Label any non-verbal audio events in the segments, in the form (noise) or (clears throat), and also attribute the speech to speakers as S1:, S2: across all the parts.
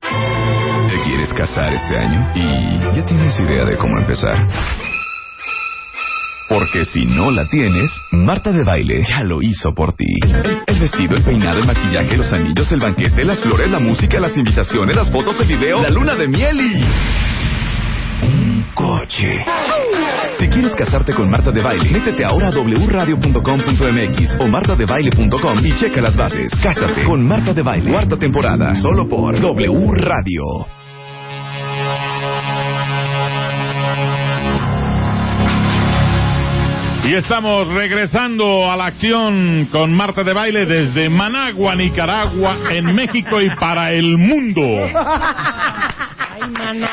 S1: ¿Te quieres casar este año? ¿Y ya tienes idea de cómo empezar? Porque si no la tienes, Marta de Baile ya lo hizo por ti. El, vestido, el peinado, el maquillaje, los anillos, el banquete, las flores, la música, las invitaciones, las fotos, el video, la luna de miel y... Coche. Si quieres casarte con Marta de Baile, métete ahora a wradio.com.mx o martadebaile.com y checa las bases. Cásate con Marta de Baile, cuarta temporada, solo por W Radio.
S2: Y estamos regresando a la acción con Marta de Baile desde Managua, Nicaragua, en México y para el mundo. (laughs)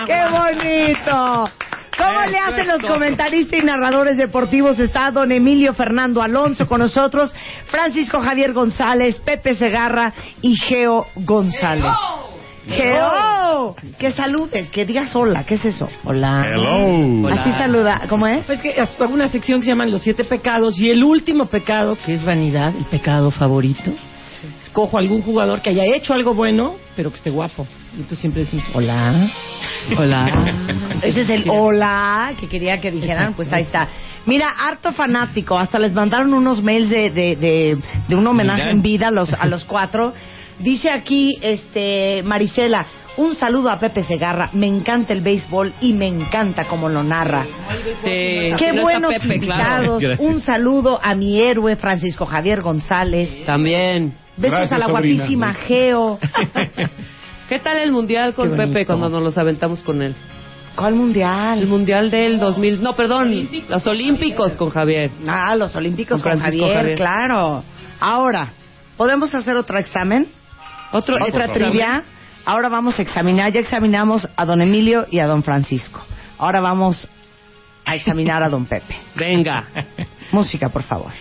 S3: ¡Qué bonito! ¿Cómo le hacen los comentaristas y narradores deportivos? Está don Emilio Fernando Alonso con nosotros, Francisco Javier González, Pepe Segarra y Geo González. Geo, que saludes, que digas hola, ¿qué es eso? Hola.
S2: Hello.
S3: Así saluda, ¿cómo es?
S4: Pues que hago una sección que se llama Los Siete Pecados y el último pecado, que es vanidad, el pecado favorito. Escojo algún jugador que haya hecho algo bueno, pero que esté guapo. Y tú siempre decimos, hola, (laughs) hola. (laughs)
S3: Ese es el hola que quería que dijeran, pues ahí está. Mira, harto fanático, hasta les mandaron unos mails de, de, de, de un homenaje
S2: Mira.
S3: en vida a los, a los cuatro. Dice aquí, este, Marisela, un saludo a Pepe Segarra, me encanta el béisbol y me encanta cómo lo narra.
S5: Sí,
S3: Qué buenos
S5: Pepe, claro.
S3: invitados. Un saludo a mi héroe Francisco Javier González.
S5: También.
S3: Besos
S2: Gracias,
S3: a la
S2: sobrina.
S3: guapísima Geo. (laughs)
S5: ¿Qué tal el mundial con. Pepe cuando nos los aventamos con él?
S3: ¿Cuál
S5: El
S3: mundial?
S5: mundial del 2000, no, perdón, los olímpicos con Javier.
S3: Ah, los Olímpicos
S5: Con
S3: Javier,
S5: Javier.
S3: claro. Ahora, ¿podemos hacer otro examen?
S5: Otro,
S3: otra
S5: otro
S3: trivia. Ahora vamos a examinar, ya examinamos a don Emilio y a don Francisco. Ahora vamos a examinar a don Pepe.
S5: Venga.
S3: Música, por favor.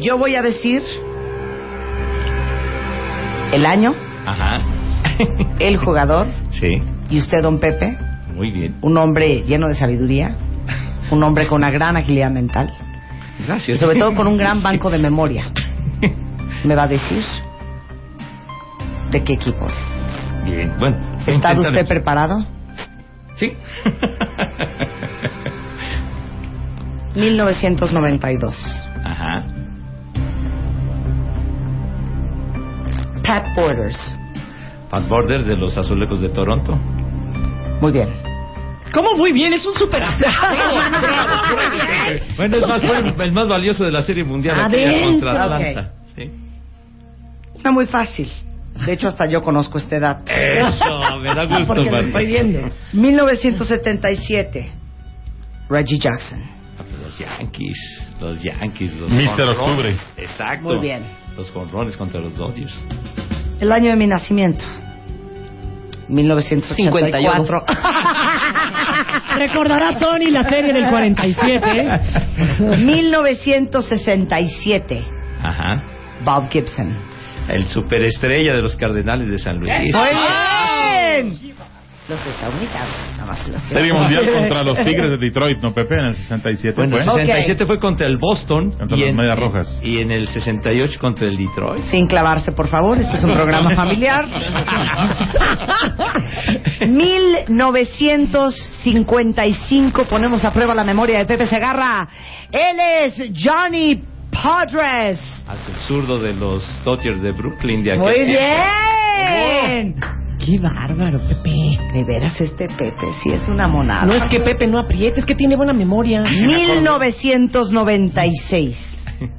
S3: Yo voy a decir el año,
S6: Ajá. (laughs)
S3: el jugador
S6: Sí,
S3: y usted, don Pepe,
S6: muy bien.
S3: un hombre lleno de sabiduría, un hombre con una gran agilidad mental y
S6: Gracias.
S3: sobre todo con un gran (laughs) banco de memoria. Me va a decir de qué equipo es.
S6: Bien, bueno.
S3: ¿Está usted preparado?
S6: Sí.
S3: 1992.
S6: Ajá.
S3: Pat Borders.
S6: Pat Borders de los Azulejos de Toronto.
S3: Muy bien.
S4: ¿Cómo muy bien? Es un super... (laughs)
S6: Bueno, es más, fue el más valioso de la Serie Mundial
S3: bien.
S6: contra Atlanta.
S3: Ok.
S6: Sí.
S3: Una muy fácil. De hecho, hasta yo conozco este dato.
S6: Eso, me da (laughs) gusto,
S4: Porque lo estoy viendo.
S3: 1977. Reggie Jackson.
S6: Ah, pues Los Yankees, los Yankees, los
S2: Mr.
S6: jonrones.
S2: Octubre.
S6: Exacto.
S3: Muy bien.
S6: Los jonrones contra los Dodgers.
S3: El año de mi nacimiento. 1954. (laughs)
S4: Recordará Sony la serie del 47.
S3: 1967.
S6: Ajá.
S3: Bob Gibson.
S6: El superestrella de los Cardenales de San Luis.
S3: Muy bien. Los estadounidenses, nada más los
S2: Serie Mundial (laughs) contra los Tigres de Detroit, ¿no, Pepe? En el 67
S6: Bueno, el
S2: fue.
S6: 67 fue contra el Boston
S2: Contra
S6: y
S2: las
S6: en,
S2: Medias Rojas.
S6: y en el 68 contra el Detroit.
S3: Sin clavarse, por favor. Este es un programa familiar. (laughs) 1955. Ponemos a prueba la memoria de Pepe Segarra. Él es Johnny Padres.
S6: El zurdo de los Dodgers de Brooklyn. De aquel-
S3: Muy bien.
S4: Qué bárbaro, Pepe.
S3: De veras, este Pepe sí es una monada.
S4: No es que Pepe no apriete, es que tiene buena memoria.
S3: 1996. (laughs)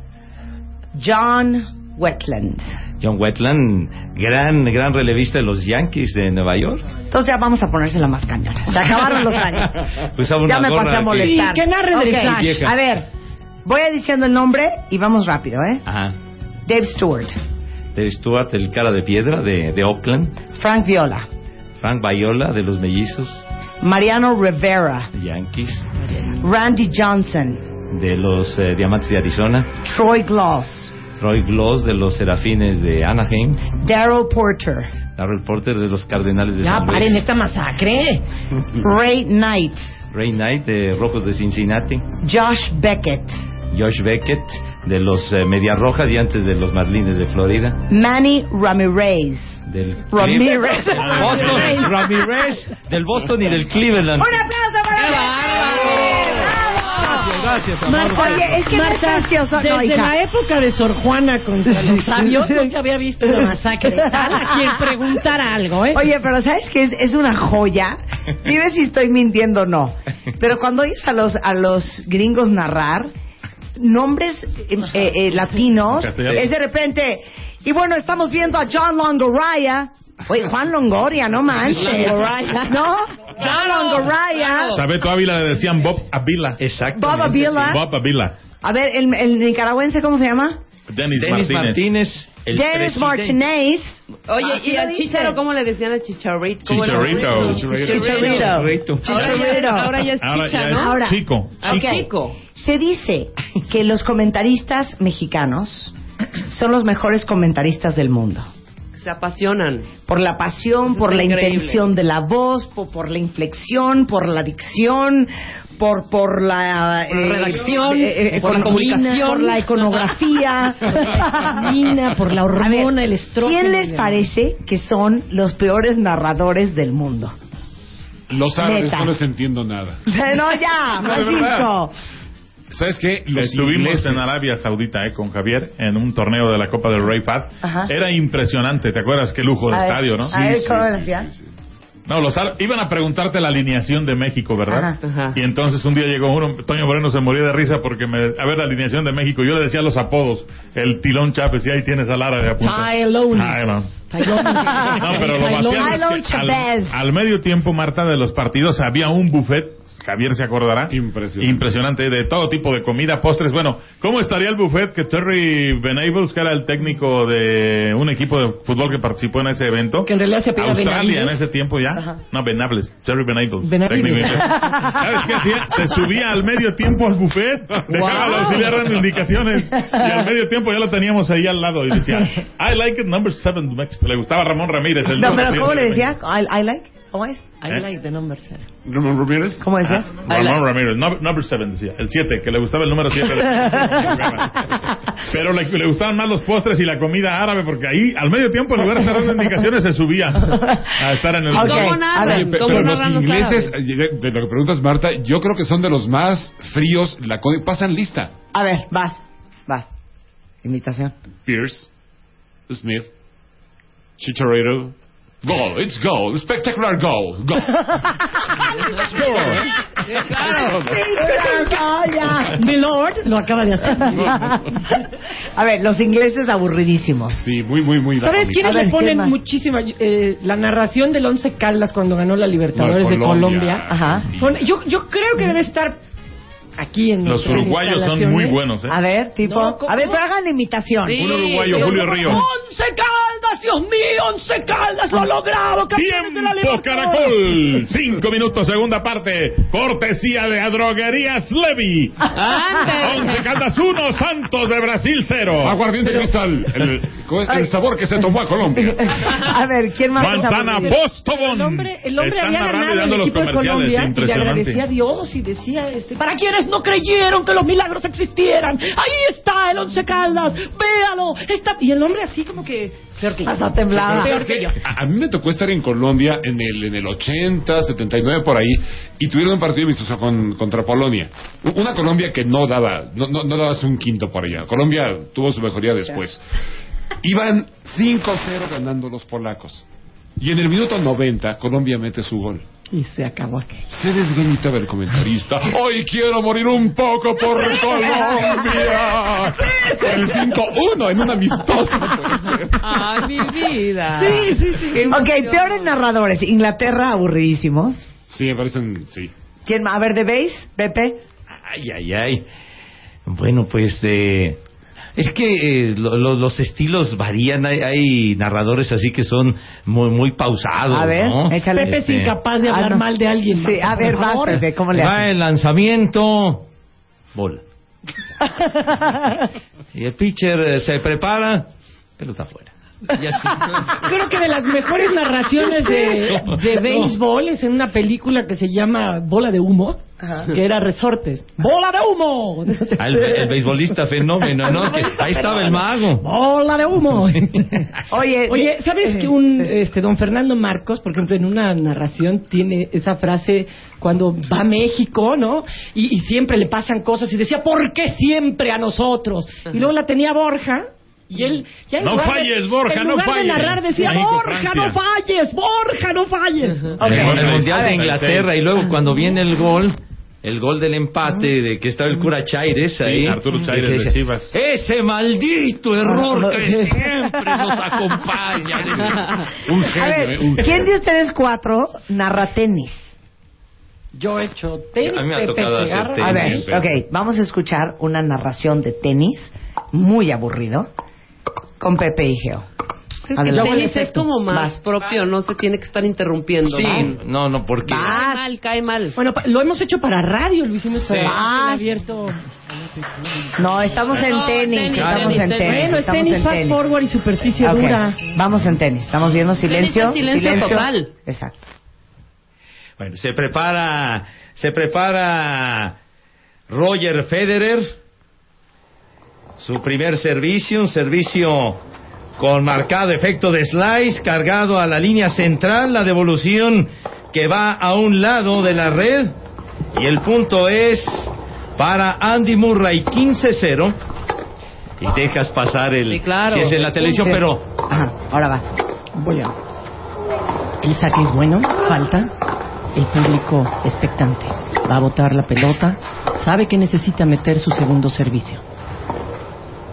S3: John Wetland.
S6: John Wetland, gran, gran relevista de los Yankees de Nueva York.
S3: Entonces ya vamos a ponérsela más cañona. Se acabaron los años. (laughs)
S6: Usaba
S3: ya me pasé a molestar.
S4: Sí, que narre del Flash.
S3: A ver, voy a diciendo el nombre y vamos rápido, ¿eh?
S6: Ajá.
S3: Dave Stewart,
S6: Dave Stewart, el cara de piedra de, de Oakland.
S3: Frank Viola.
S6: Frank Viola de los mellizos.
S3: Mariano Rivera.
S6: Yankees.
S3: Randy Johnson.
S6: De los eh, Diamantes de Arizona.
S3: Troy Gloss.
S6: Troy Gloss de los Serafines de Anaheim.
S3: Daryl Porter.
S6: Darrell Porter de los Cardenales de
S4: Ya,
S6: San Luis.
S4: paren esta masacre. (laughs)
S3: Ray Knight.
S6: Ray Knight de Rojos de Cincinnati.
S3: Josh Beckett.
S6: Josh Beckett de los eh, Medias Rojas y antes de los Marlines de Florida.
S3: Manny Ramirez.
S6: Del
S3: Ramirez. (laughs)
S6: Boston. Ramirez del Boston y del Cleveland.
S3: ¡Un aplauso para
S6: Gracias, gracias, amor.
S3: Oye, es que no es gracioso, no,
S4: desde
S3: hija.
S4: la época de Sor Juana contra los sabios no se había visto una masacre (laughs) tal a quien preguntara algo, ¿eh?
S3: Oye, pero ¿sabes qué? Es, es una joya. Dime si estoy mintiendo o no. Pero cuando oyes a los, a los gringos narrar nombres eh, eh, eh, latinos, es de repente... Y bueno, estamos viendo a John Longoria. Oye, Juan Longoria, no manches.
S5: Longoria.
S3: ¿No? John Longoria.
S2: Sabeto Ávila le decían Bob Avila.
S6: Exacto.
S3: Bob Avila.
S2: Bob Avila.
S3: A ver, el, el nicaragüense, ¿cómo se llama?
S2: Dennis,
S6: Dennis
S2: Martínez.
S6: Martínez. El presidente.
S3: Martinez.
S5: Oye,
S3: Así
S5: ¿y al chicharo cómo le decían al chicharrito? ¿Cómo le-
S2: Chicharito.
S3: Chicharito.
S5: Ahora ya, es
S2: Ahora
S5: chicha,
S2: ya es
S5: ¿no?
S3: Ahora.
S2: chico.
S5: Ah, chico.
S3: Se dice que los comentaristas mexicanos son los mejores comentaristas del mundo.
S5: Se apasionan.
S3: Por la pasión,
S5: Eso
S3: por la
S5: increíble.
S3: intención de la voz, por, por la inflexión, por la dicción, por, por la,
S5: Por redacción, por la
S3: economía,
S5: comunicación.
S3: por la iconografía. (laughs)
S4: Mina, por la
S3: ver,
S4: hormona, el estrógeno.
S3: ¿Quién les parece que son los peores narradores del mundo?
S7: Los árabes
S3: Neta.
S7: no les entiendo nada. (laughs)
S3: No, ya, (laughs) Francisco.
S7: ¿Sabes qué? Los
S2: Estuvimos
S7: ingleses-
S2: en Arabia Saudita eh, con Javier en un torneo de la Copa del Rey Fad. Era impresionante, ¿te acuerdas? Qué lujo de
S3: A
S2: estadio, ¿no?
S3: a ver, ¿cómo decía?
S2: No, los iban a preguntarte la alineación de México, ¿verdad?
S3: Ajá.
S5: Ajá.
S2: Y entonces un día llegó uno, Toño Moreno se moría de risa porque me, a ver la alineación de México, yo le decía los apodos, el Tilón Chávez, y ahí tienes a punto.
S4: Tylones.
S2: Tylon.
S4: Tylones.
S2: No, pero lo al, al medio tiempo, Marta, de los partidos había un buffet, Javier se acordará.
S7: Impresionante.
S2: Impresionante, de todo tipo de comida, postres. Bueno, ¿cómo estaría el buffet que Terry Venables, que era el técnico de un equipo de fútbol que participó en ese evento?
S4: Que en realidad se apellida
S2: Australia
S4: Benavides.
S2: en ese tiempo ya.
S3: Ajá.
S2: No, Venables, Terry Venables.
S4: Benavides.
S2: técnico. ¿Sabes qué hacía? Se subía al medio tiempo al buffet, (laughs) dejaba al auxiliar dando indicaciones y al medio tiempo ya lo teníamos ahí al lado y decía, (laughs) I like it number seven. Le gustaba Ramón Ramírez. El
S3: No,
S2: número
S3: pero ¿cómo le
S2: de
S3: decía? I, I like. ¿Cómo es?
S4: I like the number seven.
S7: Ramón Ramírez.
S3: ¿Cómo decía?
S2: Ramón Ramírez, no- number 7 decía, el 7, que le gustaba el número 7. (laughs) Pero le, le gustaban más los postres y la comida árabe, porque ahí, al medio tiempo, en lugar de estar dando indicaciones, se subía a estar en el...
S3: Ok.
S5: ¿Cómo ¿Cómo
S7: pero los ingleses,
S5: árabes?
S7: eh, de, lo que preguntas Marta, yo creo que son de los más fríos, la pasan lista.
S3: A ver, vas, vas. Imitación.
S7: Pierce, Smith, Chicharito, goal, it's goal, spectacular goal, goal. (laughs)
S4: Milord lo acaba de hacer. (laughs)
S3: A ver, los ingleses aburridísimos.
S7: Sí, muy, muy, muy.
S4: ¿Sabes quiénes
S3: ver,
S4: le ponen muchísima eh, la narración del Once Caldas cuando ganó la Libertadores
S7: No,
S4: de
S7: Colombia.
S4: Colombia?
S3: Ajá.
S4: Yo, yo creo que debe estar aquí en
S2: Los uruguayos son
S4: instalaciones.
S2: muy buenos, ¿eh?
S3: A ver, tipo.
S4: No,
S3: a ver, pero hagan la imitación.
S5: Sí.
S2: Un uruguayo, Julio. Ríos.
S4: Once Caldas, Dios mío, Once Caldas, lo ha logrado, campeones de la Libertadores.
S2: Caracol, cinco minutos, segunda parte, cortesía de Adroguerías.
S5: Ande.
S2: Once Caldas 1, Santos de Brasil 0.
S7: Aguardiente cristal, el, el sabor que se tomó a Colombia. (laughs)
S3: A ver, ¿quién más?
S2: Manzana? Postobón.
S4: El hombre, el hombre
S2: Están
S4: había
S2: y
S4: ganado
S2: dando
S4: el
S2: los
S4: equipo de
S2: comerciales,
S4: Colombia y agradecía a Dios y decía, este, para quienes no creyeron que los milagros existieran, ahí está el Once Caldas, véalo, está... Y el hombre así como que... Peor que yo.
S3: Hasta temblaba.
S7: Pero ¿sabes qué? A, a mí me tocó estar en Colombia en el, en el 80, 79 por ahí y tuvieron un partido amistoso con, contra Polonia. Una Colombia que no daba, no, no, no dabas un quinto por allá. Colombia tuvo su mejoría después. Iban 5-0 ganando los polacos. Y en el minuto 90 Colombia mete su gol.
S4: Y se acabó aquello.
S7: Se desgañitaba el comentarista. Hoy quiero morir un poco por Colombia. El 5-1 en un amistoso. (laughs)
S5: Ay, mi vida.
S4: Sí, sí, sí.
S5: Qué
S3: Ok,
S5: emoción.
S3: peores narradores. Inglaterra, aburridísimos.
S7: Sí, me parecen, sí.
S3: ¿Quién más? A ver, de base, Pepe.
S6: Ay, ay, ay. Bueno, pues de Es que eh, lo- lo- los estilos varían. Hay, hay narradores así que son muy, muy pausados.
S3: A ver,
S6: ¿no?
S3: échale.
S4: Pepe es
S6: Este,
S4: incapaz de
S3: Ah,
S4: hablar
S3: no.
S4: mal de alguien.
S3: Sí, a ver, vas. Pepe, ¿cómo le
S6: Va el lanzamiento, bola. (laughs) y el pitcher eh, se prepara, pelota afuera. (laughs)
S4: Creo que de las mejores narraciones de, (laughs) de béisbol es en una película que se llama Bola de Humo, que era Resortes. ¡Bola de humo!
S6: Ah, el, el beisbolista fenómeno, ¿no? Que ahí estaba el mago.
S4: ¡Bola de humo! (laughs)
S3: Oye,
S4: Oye, ¿sabes que un este don Fernando Marcos, por ejemplo, en una narración tiene esa frase cuando va a México, ¿no? Y, y siempre le pasan cosas y decía, ¿por qué siempre a nosotros? Y luego la tenía Borja. Y él, ya
S2: No
S4: lugar de-
S2: falles, Borja,
S4: en
S2: no
S4: lugar de
S2: falles.
S4: narrar decía,
S2: México,
S4: Borja,
S2: Francia".
S4: no falles, Borja, no falles.
S3: Ok.
S6: el, Mundial de. Inglaterra y luego cuando viene el gol, el gol del empate de que estaba el cura Chaires ahí.
S2: Arturo Chaires de Chivas.
S6: Ese maldito error que siempre nos acompaña. (laughs)
S7: Un
S3: A
S7: genio,
S3: ver,
S7: eh, un
S3: ¿quién de ustedes cuatro narra tenis?
S4: Yo he hecho tenis,
S6: A mí me ha tocado hacer tenis.
S3: A ver, ok, vamos a escuchar una narración de tenis muy aburrido con Pepe y Geo.
S5: Es que
S3: Adelante.
S5: tenis es como más
S3: Vas.
S5: propio, no se tiene que estar interrumpiendo.
S6: Sí,
S5: ¿no?
S6: no, no, porque...
S5: Cae mal, cae mal.
S4: Bueno, lo hemos hecho para radio, lo hicimos para
S6: Sí.
S4: radio
S3: Ah,
S4: abierto.
S3: No, estamos en
S5: No,
S3: tenis,
S5: tenis,
S3: estamos
S5: tenis,
S3: en
S5: tenis.
S3: tenis.
S4: Bueno, es tenis
S3: en
S4: fast
S3: tenis.
S4: forward y superficie dura.
S3: Vamos en tenis, estamos viendo silencio.
S5: Tenis es silencio total.
S3: Exacto.
S6: Bueno, se prepara, se prepara Roger Federer, su primer servicio, un servicio con marcado efecto de slice, cargado a la línea central, la devolución que va a un lado de la red, y el punto es para Andy Murray 15-0. Y dejas pasar el...
S5: Sí, claro.
S6: Si es en la televisión, pero...
S3: Ajá, ahora va.
S4: Voy a. El saque es bueno, falta. El público expectante. Va a botar la pelota. Sabe que necesita meter su segundo servicio.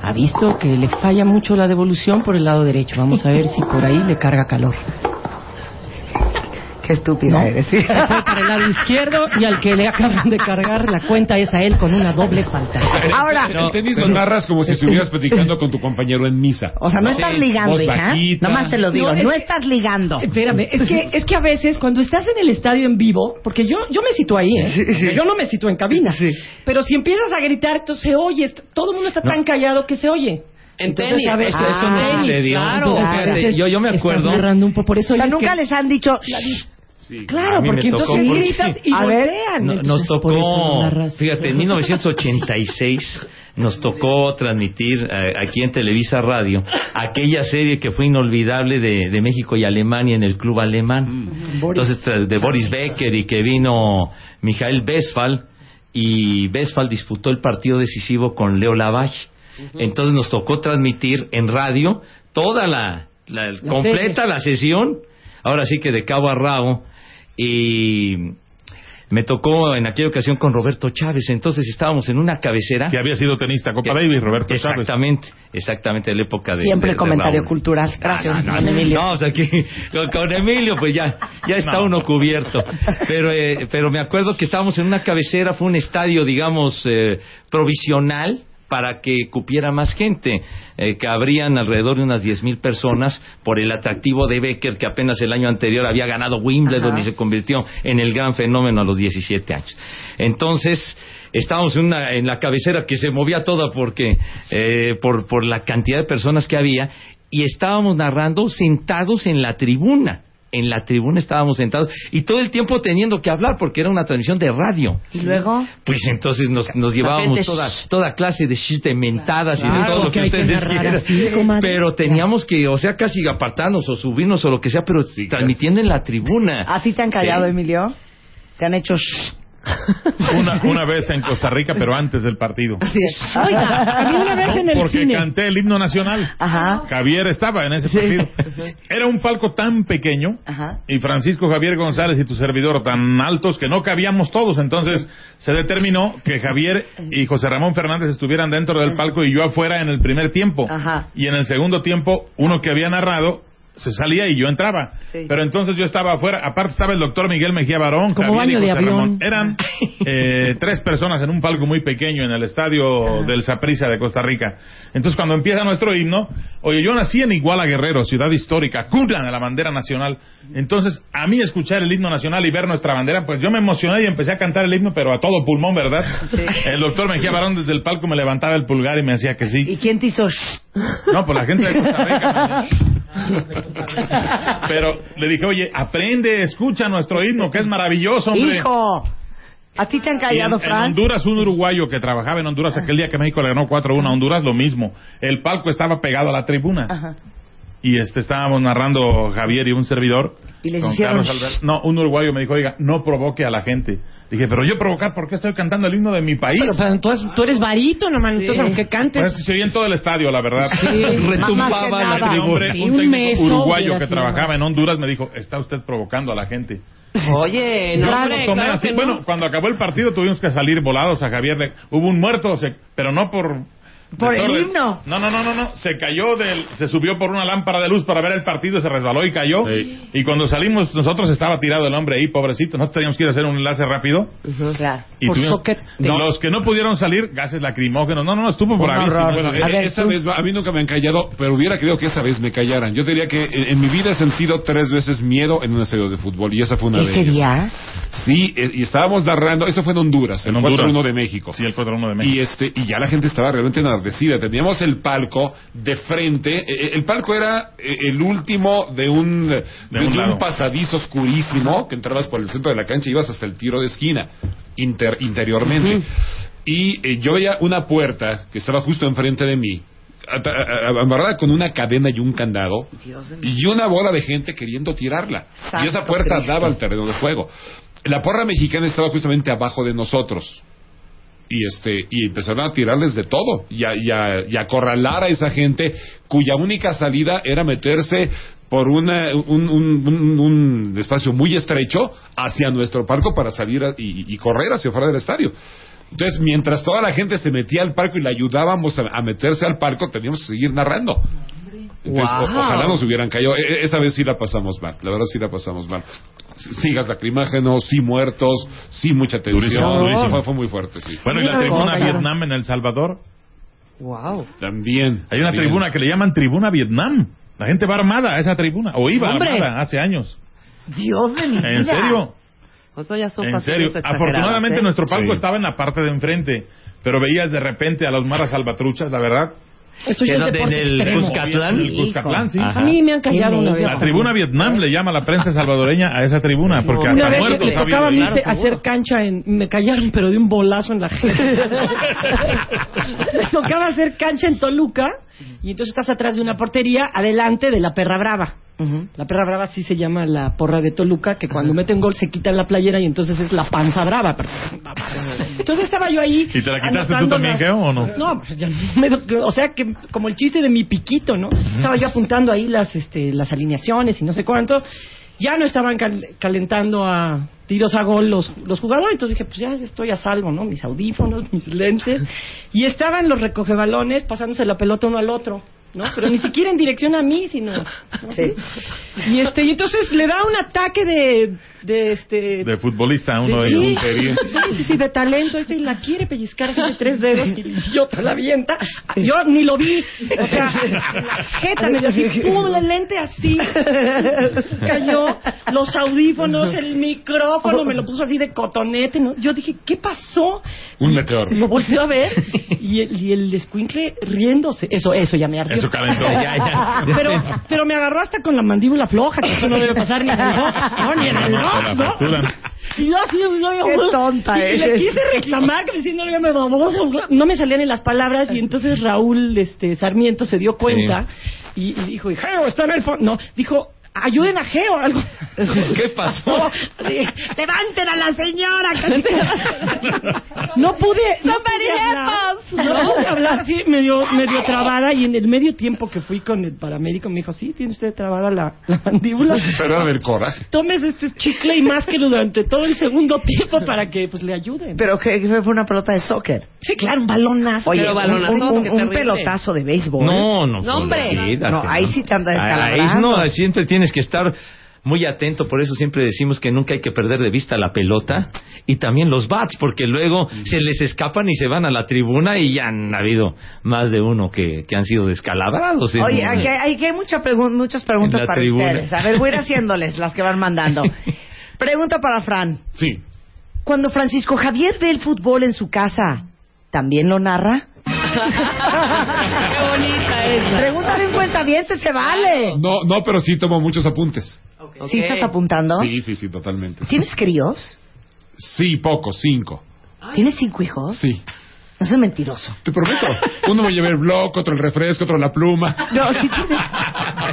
S4: Ha visto que le falla mucho la devolución por el lado derecho. Vamos a ver si por ahí le carga calor.
S3: Qué estúpida
S4: ¿No?
S3: eres.
S4: Se fue para el lado izquierdo y al que le acaban de cargar la cuenta es a él con una doble falta.
S3: Ahora,
S7: El tenis lo narras como si estuvieras platicando con tu compañero en misa.
S3: o sea, no estás
S7: Sí,
S3: ligando, hija. Nomás te lo digo,
S4: No,
S3: no,
S4: es
S3: estás ligando.
S4: Espérame, es que, es que a veces cuando estás en el estadio en vivo, porque yo, yo me sitúo ahí, ¿eh? Porque Yo no me sitúo en cabina. Pero si empiezas a gritar, entonces se oye, todo el mundo está tan callado que se oye.
S5: En
S4: Entonces,
S5: tenis.
S4: a veces-
S6: Eso, eso no
S3: Ah,
S6: sucedió.
S5: claro.
S6: Entonces,
S3: Claro.
S6: yo, yo me
S4: Estás
S6: acuerdo...
S4: narrando un poco, por eso
S3: O sea, nunca
S4: que-
S3: les han dicho.
S7: Sí.
S4: Claro, porque entonces
S6: porque-
S4: gritas y (laughs)
S3: A ver,
S4: voltean.
S6: No-
S4: entonces,
S6: nos tocó, fíjate, en 1986 nos tocó transmitir eh, aquí en Televisa Radio aquella serie que fue inolvidable de, de México y Alemania en el club alemán. Entonces, tras- de Boris Becker y que vino Mijael Westphal y Westphal disputó el partido decisivo con Leo Lavalle. Entonces nos tocó transmitir en radio toda la, la-
S4: La
S6: completa
S4: serie.
S6: la sesión, ahora sí que de cabo a rabo, y me tocó en aquella ocasión con Roberto Chávez, entonces estábamos en una cabecera.
S2: Que había sido tenista Copa Davis, Roberto Chávez.
S6: Exactamente, exactamente, en la época de...
S3: Siempre
S6: de- de
S3: comentario
S6: Raúl.
S3: cultural. Gracias,
S6: No, no,
S3: don
S6: no,
S3: Emilio.
S6: no, o sea, que con, con Emilio pues ya, ya está
S2: No.
S6: uno cubierto. Pero, eh, pero me acuerdo que estábamos en una cabecera, fue un estadio, digamos, eh, provisional para que cupiera más gente, eh, que habrían alrededor de unas 10.000 personas por el atractivo de Becker, que apenas el año anterior había ganado Wimbledon
S3: Ajá.
S6: y se convirtió en el gran fenómeno a los 17 años. Entonces, estábamos en, una, en la cabecera que se movía toda porque, eh, por, por la cantidad de personas que había, y estábamos narrando sentados en la tribuna. En la tribuna estábamos sentados y todo el tiempo teniendo que hablar porque era una transmisión de radio.
S3: Y luego.
S6: Pues entonces nos, nos llevábamos
S5: gente,
S6: toda, toda clase de shit de mentadas y de
S4: Claro,
S6: todo lo
S4: que
S6: que
S4: hay que
S6: ustedes
S4: narrar
S6: quieran.
S4: así, comadre.
S6: Pero teníamos que, o sea, casi apartarnos o subirnos o lo que sea, pero transmitiendo en la tribuna.
S3: ¿A ti te han callado,
S6: Sí.
S3: Emilio? ¿Te han hecho shh?
S2: Una, una vez en Costa Rica, pero antes del partido.
S4: A mí una vez en el
S2: Porque
S4: cine.
S2: canté el himno nacional.
S3: Ajá.
S2: Javier estaba en ese partido. (laughs) Era un palco tan pequeño
S3: Ajá.
S2: y Francisco Javier González y tu servidor tan altos que no cabíamos todos. Entonces se determinó que Javier y José Ramón Fernández estuvieran dentro del palco y yo afuera en el primer tiempo.
S3: Ajá.
S2: Y en el segundo tiempo, uno que había narrado se salía y yo entraba.
S3: Sí.
S2: Pero entonces yo estaba afuera, aparte estaba el doctor Miguel Mejía Barón,
S4: Como baño de avión.
S2: Ramón. Eran (laughs) eh, tres personas en un palco muy pequeño en el estadio del Saprissa de Costa Rica. Entonces cuando empieza nuestro himno, oye, yo nací en Iguala Guerrero, ciudad histórica, cuna de la bandera nacional. Entonces, a mí escuchar el himno nacional y ver nuestra bandera, pues yo me emocioné y empecé a cantar el himno, pero a todo pulmón, ¿verdad? El doctor Mejía Barón desde el palco me levantaba el pulgar y me decía que sí.
S3: ¿Y quién te hizo?
S2: No, pues la gente de Costa Rica. Pero le dije, oye, aprende, escucha nuestro himno, que es maravilloso, hombre.
S3: Hijo, ¿a ti te han
S2: Y
S3: callado,
S2: en, en? Honduras, un uruguayo que trabajaba en Honduras aquel día que México le ganó 4-1 a Honduras, lo mismo. El palco estaba pegado a la tribuna.
S3: Ajá.
S2: Y este estábamos narrando Javier y un servidor.
S3: Y les
S2: con
S3: hicieron
S2: Carlos Albert- No, un uruguayo me dijo, oiga, no provoque a la gente. Dije, pero yo provocar, ¿por qué estoy cantando el himno de mi país?
S4: Pero, pero tú, tú eres varito, nomás, entonces aunque cantes.
S2: Pues se oía en todo el estadio, la verdad. (laughs)
S5: Retumbaba
S3: Más que
S5: la
S2: hombre,
S4: Sí,
S2: un
S4: un
S2: técnico
S4: meso
S2: uruguayo que trabajaba
S4: más.
S2: en Honduras me dijo, está usted provocando a la gente.
S5: Oye, no,
S2: Yo
S5: hombre,
S2: lo tomé
S5: claro
S2: así.
S5: que no.
S2: Bueno, cuando acabó el partido tuvimos que salir volados a Javier. Le- Hubo un muerto, se- pero no por...
S3: Por el himno.
S2: No, no, no, no, no. Se cayó del... Se subió por una lámpara de luz para ver el partido, se resbaló y cayó.
S7: Sí.
S2: Y cuando salimos, nosotros estaba tirado el hombre ahí, pobrecito. Nosotros teníamos que ir a hacer un enlace rápido.
S3: Claro.
S2: Y
S4: Por
S2: tuvimos-
S4: soquete.
S2: Los que no pudieron salir, gases lacrimógenos. No, no, no, estuvo por.
S7: Bueno,
S3: A ver,
S7: esa
S3: tú.
S7: vez a mí nunca me han callado, pero hubiera querido que esa vez me callaran. Yo diría que en, en mi vida he sentido tres veces miedo en un estadio de fútbol y esa fue una de
S3: ¿Ese
S7: ellas.
S3: día?
S7: Sí, eh, y estábamos narrando, eso fue en Honduras,
S2: En
S7: el
S2: Honduras.
S7: 4-1 de México.
S2: Sí, el 4-1 de México.
S7: Y este y ya la gente estaba realmente enardecida. Teníamos el palco de frente. eh, El palco era eh, el último de un de,
S2: un
S7: pasadizo oscurísimo que entrabas por el centro de la cancha y ibas hasta el tiro de esquina inter- interiormente. Y eh, yo veía una puerta que estaba justo enfrente de mí. Amarrada con una cadena y un candado y una bola de gente queriendo tirarla. y esa puerta
S3: Cristo.
S7: daba al terreno de juego. La porra mexicana estaba justamente abajo de nosotros y este y empezaron a tirarles de todo y a, y a- y a acorralar a esa gente cuya única salida era meterse por una, un, un- un- un espacio muy estrecho hacia nuestro parco para salir a- y, y correr hacia fuera del estadio. Entonces, mientras toda la gente se metía al parco y le ayudábamos a, a meterse al parco, teníamos que seguir narrando. Entonces, o- ojalá nos hubieran caído. E- e- esa vez sí la pasamos mal, la verdad sí la pasamos mal. Sí, gas lacrimógenos, sí muertos, sí mucha tensión.
S2: Durísimo, durísimo.
S7: Fue, fue muy fuerte, sí.
S2: Bueno, y la tribuna Vietnam en El Salvador.
S5: Wow.
S7: También.
S2: Hay una
S7: También.
S2: tribuna que le llaman Tribuna Vietnam. La gente va armada a esa tribuna. O iba
S5: ¡Hombre!
S2: armada hace años.
S3: Dios de mi vida.
S2: ¿En serio?
S5: O sea, ya son
S2: En serio. Afortunadamente
S5: ¿eh?
S2: nuestro palco
S7: Sí.
S2: estaba en la parte de enfrente. Pero veías de repente a los maras salvatruchas, la verdad.
S4: Eso ya es
S6: en el. Cuscatlán.
S2: En el Cuscatlán, sí.
S6: Ajá.
S4: A mí me han callado una vez.
S2: La tribuna Vietnam le llama la prensa salvadoreña a esa tribuna. Porque
S4: Una
S2: hasta
S4: vez
S2: muertos
S4: me
S2: ha
S4: tocaba a mí hacer cancha en... Me callaron, pero de un bolazo en la gente. (laughs) (laughs) me tocaba hacer cancha en Toluca y entonces estás atrás de una portería, adelante de la perra brava. La perra brava sí se llama la porra de Toluca, que cuando meten gol se quitan la playera y entonces es la panza brava. Entonces estaba yo ahí.
S2: ¿Y te la quitaste tú también,
S4: las-
S2: o no?
S4: No, pues ya me o sea que como el chiste de mi piquito, ¿no? Estaba yo apuntando ahí las este, las alineaciones y no sé cuánto. Ya no estaban cal- calentando a tiros a gol los, los jugadores, entonces dije, pues ya estoy a salvo, ¿no? Mis audífonos, mis lentes. Y estaban los recogebalones pasándose la pelota uno al otro, ¿no? Pero ni siquiera en dirección a mí, sino... ¿no? (laughs) Y, este, y entonces le da un ataque de... de este,
S2: De futbolista, uno de ellos.
S4: sí, sí, sí, de talento este y la quiere pellizcar así de tres dedos y el idiota la avienta. Yo ni lo vi. O sea, la jeta me así, pum, la lente así. Cayó, los audífonos, el micrófono, me lo puso así de cotonete. ¿no? Yo dije, ¿qué pasó?
S7: Un meteoro.
S4: Lo volteé a ver y el, y el escuincle riéndose. Eso, eso ya me ardió.
S2: Eso calentó. (laughs)
S6: Ya, ya. (laughs)
S4: Pero, pero me agarró hasta con la mandíbula floja, que eso no debe pasar ni en el box, (laughs) ¿no? Ni en el box, ¿no? Y yo así, yo, yo,
S3: Qué tonta
S4: y le quise reclamar, que diciéndole me baboso. No me salían en las palabras y entonces Raúl este, Sarmiento se dio cuenta y, y dijo, está en el fondo. No, dijo, ayuden a Geo, algo. (laughs)
S6: ¿Qué pasó? (laughs)
S3: Levanten a la señora. (laughs)
S4: No pude. No pude hablar. No pude hablar, sí, medio, medio trabada. Y en el medio tiempo que fui con el paramédico me dijo, sí, tiene usted trabada la, la mandíbula.
S7: Pero era del coraje.
S4: Tomes este chicle y másquelo durante todo el segundo tiempo para que pues le ayuden.
S3: Pero que que fue una pelota de soccer.
S4: sí, claro, un balonazo.
S3: Oye,
S5: Pero
S3: un,
S5: balonazo,
S3: un- un- un pelotazo de béisbol.
S6: No, no.
S5: No, hombre.
S3: No, ahí sí te anda
S6: Ahí
S3: descalabrando.
S6: no, siempre tienes que estar muy atento, por eso siempre decimos que nunca hay que perder de vista la pelota y también los bats, porque luego se les escapan y se van a la tribuna y ya han habido más de uno que, que han sido descalabrados. en
S3: Oye, aquí hay, aquí hay mucha pregun- muchas preguntas para
S6: tribuna.
S3: ustedes. A ver, voy a ir (laughs) haciéndoles las que van mandando. (laughs) Pregunta para Fran.
S7: Sí.
S3: Cuando Francisco Javier ve el fútbol en su casa, ¿también lo narra? (laughs)
S5: Qué bonita esa.
S3: Pregunta de un cuentaviente, se vale.
S7: No, no, pero sí tomo muchos apuntes.
S3: ¿Sí estás apuntando?
S7: Sí, sí, sí, totalmente.
S3: ¿Tienes críos?
S7: Sí, pocos, cinco.
S3: ¿Tienes cinco hijos?
S7: Sí.
S3: No seas mentiroso.
S7: Te prometo. Uno me lleva el blog, otro el refresco, otro la pluma.
S3: No, sí tienes,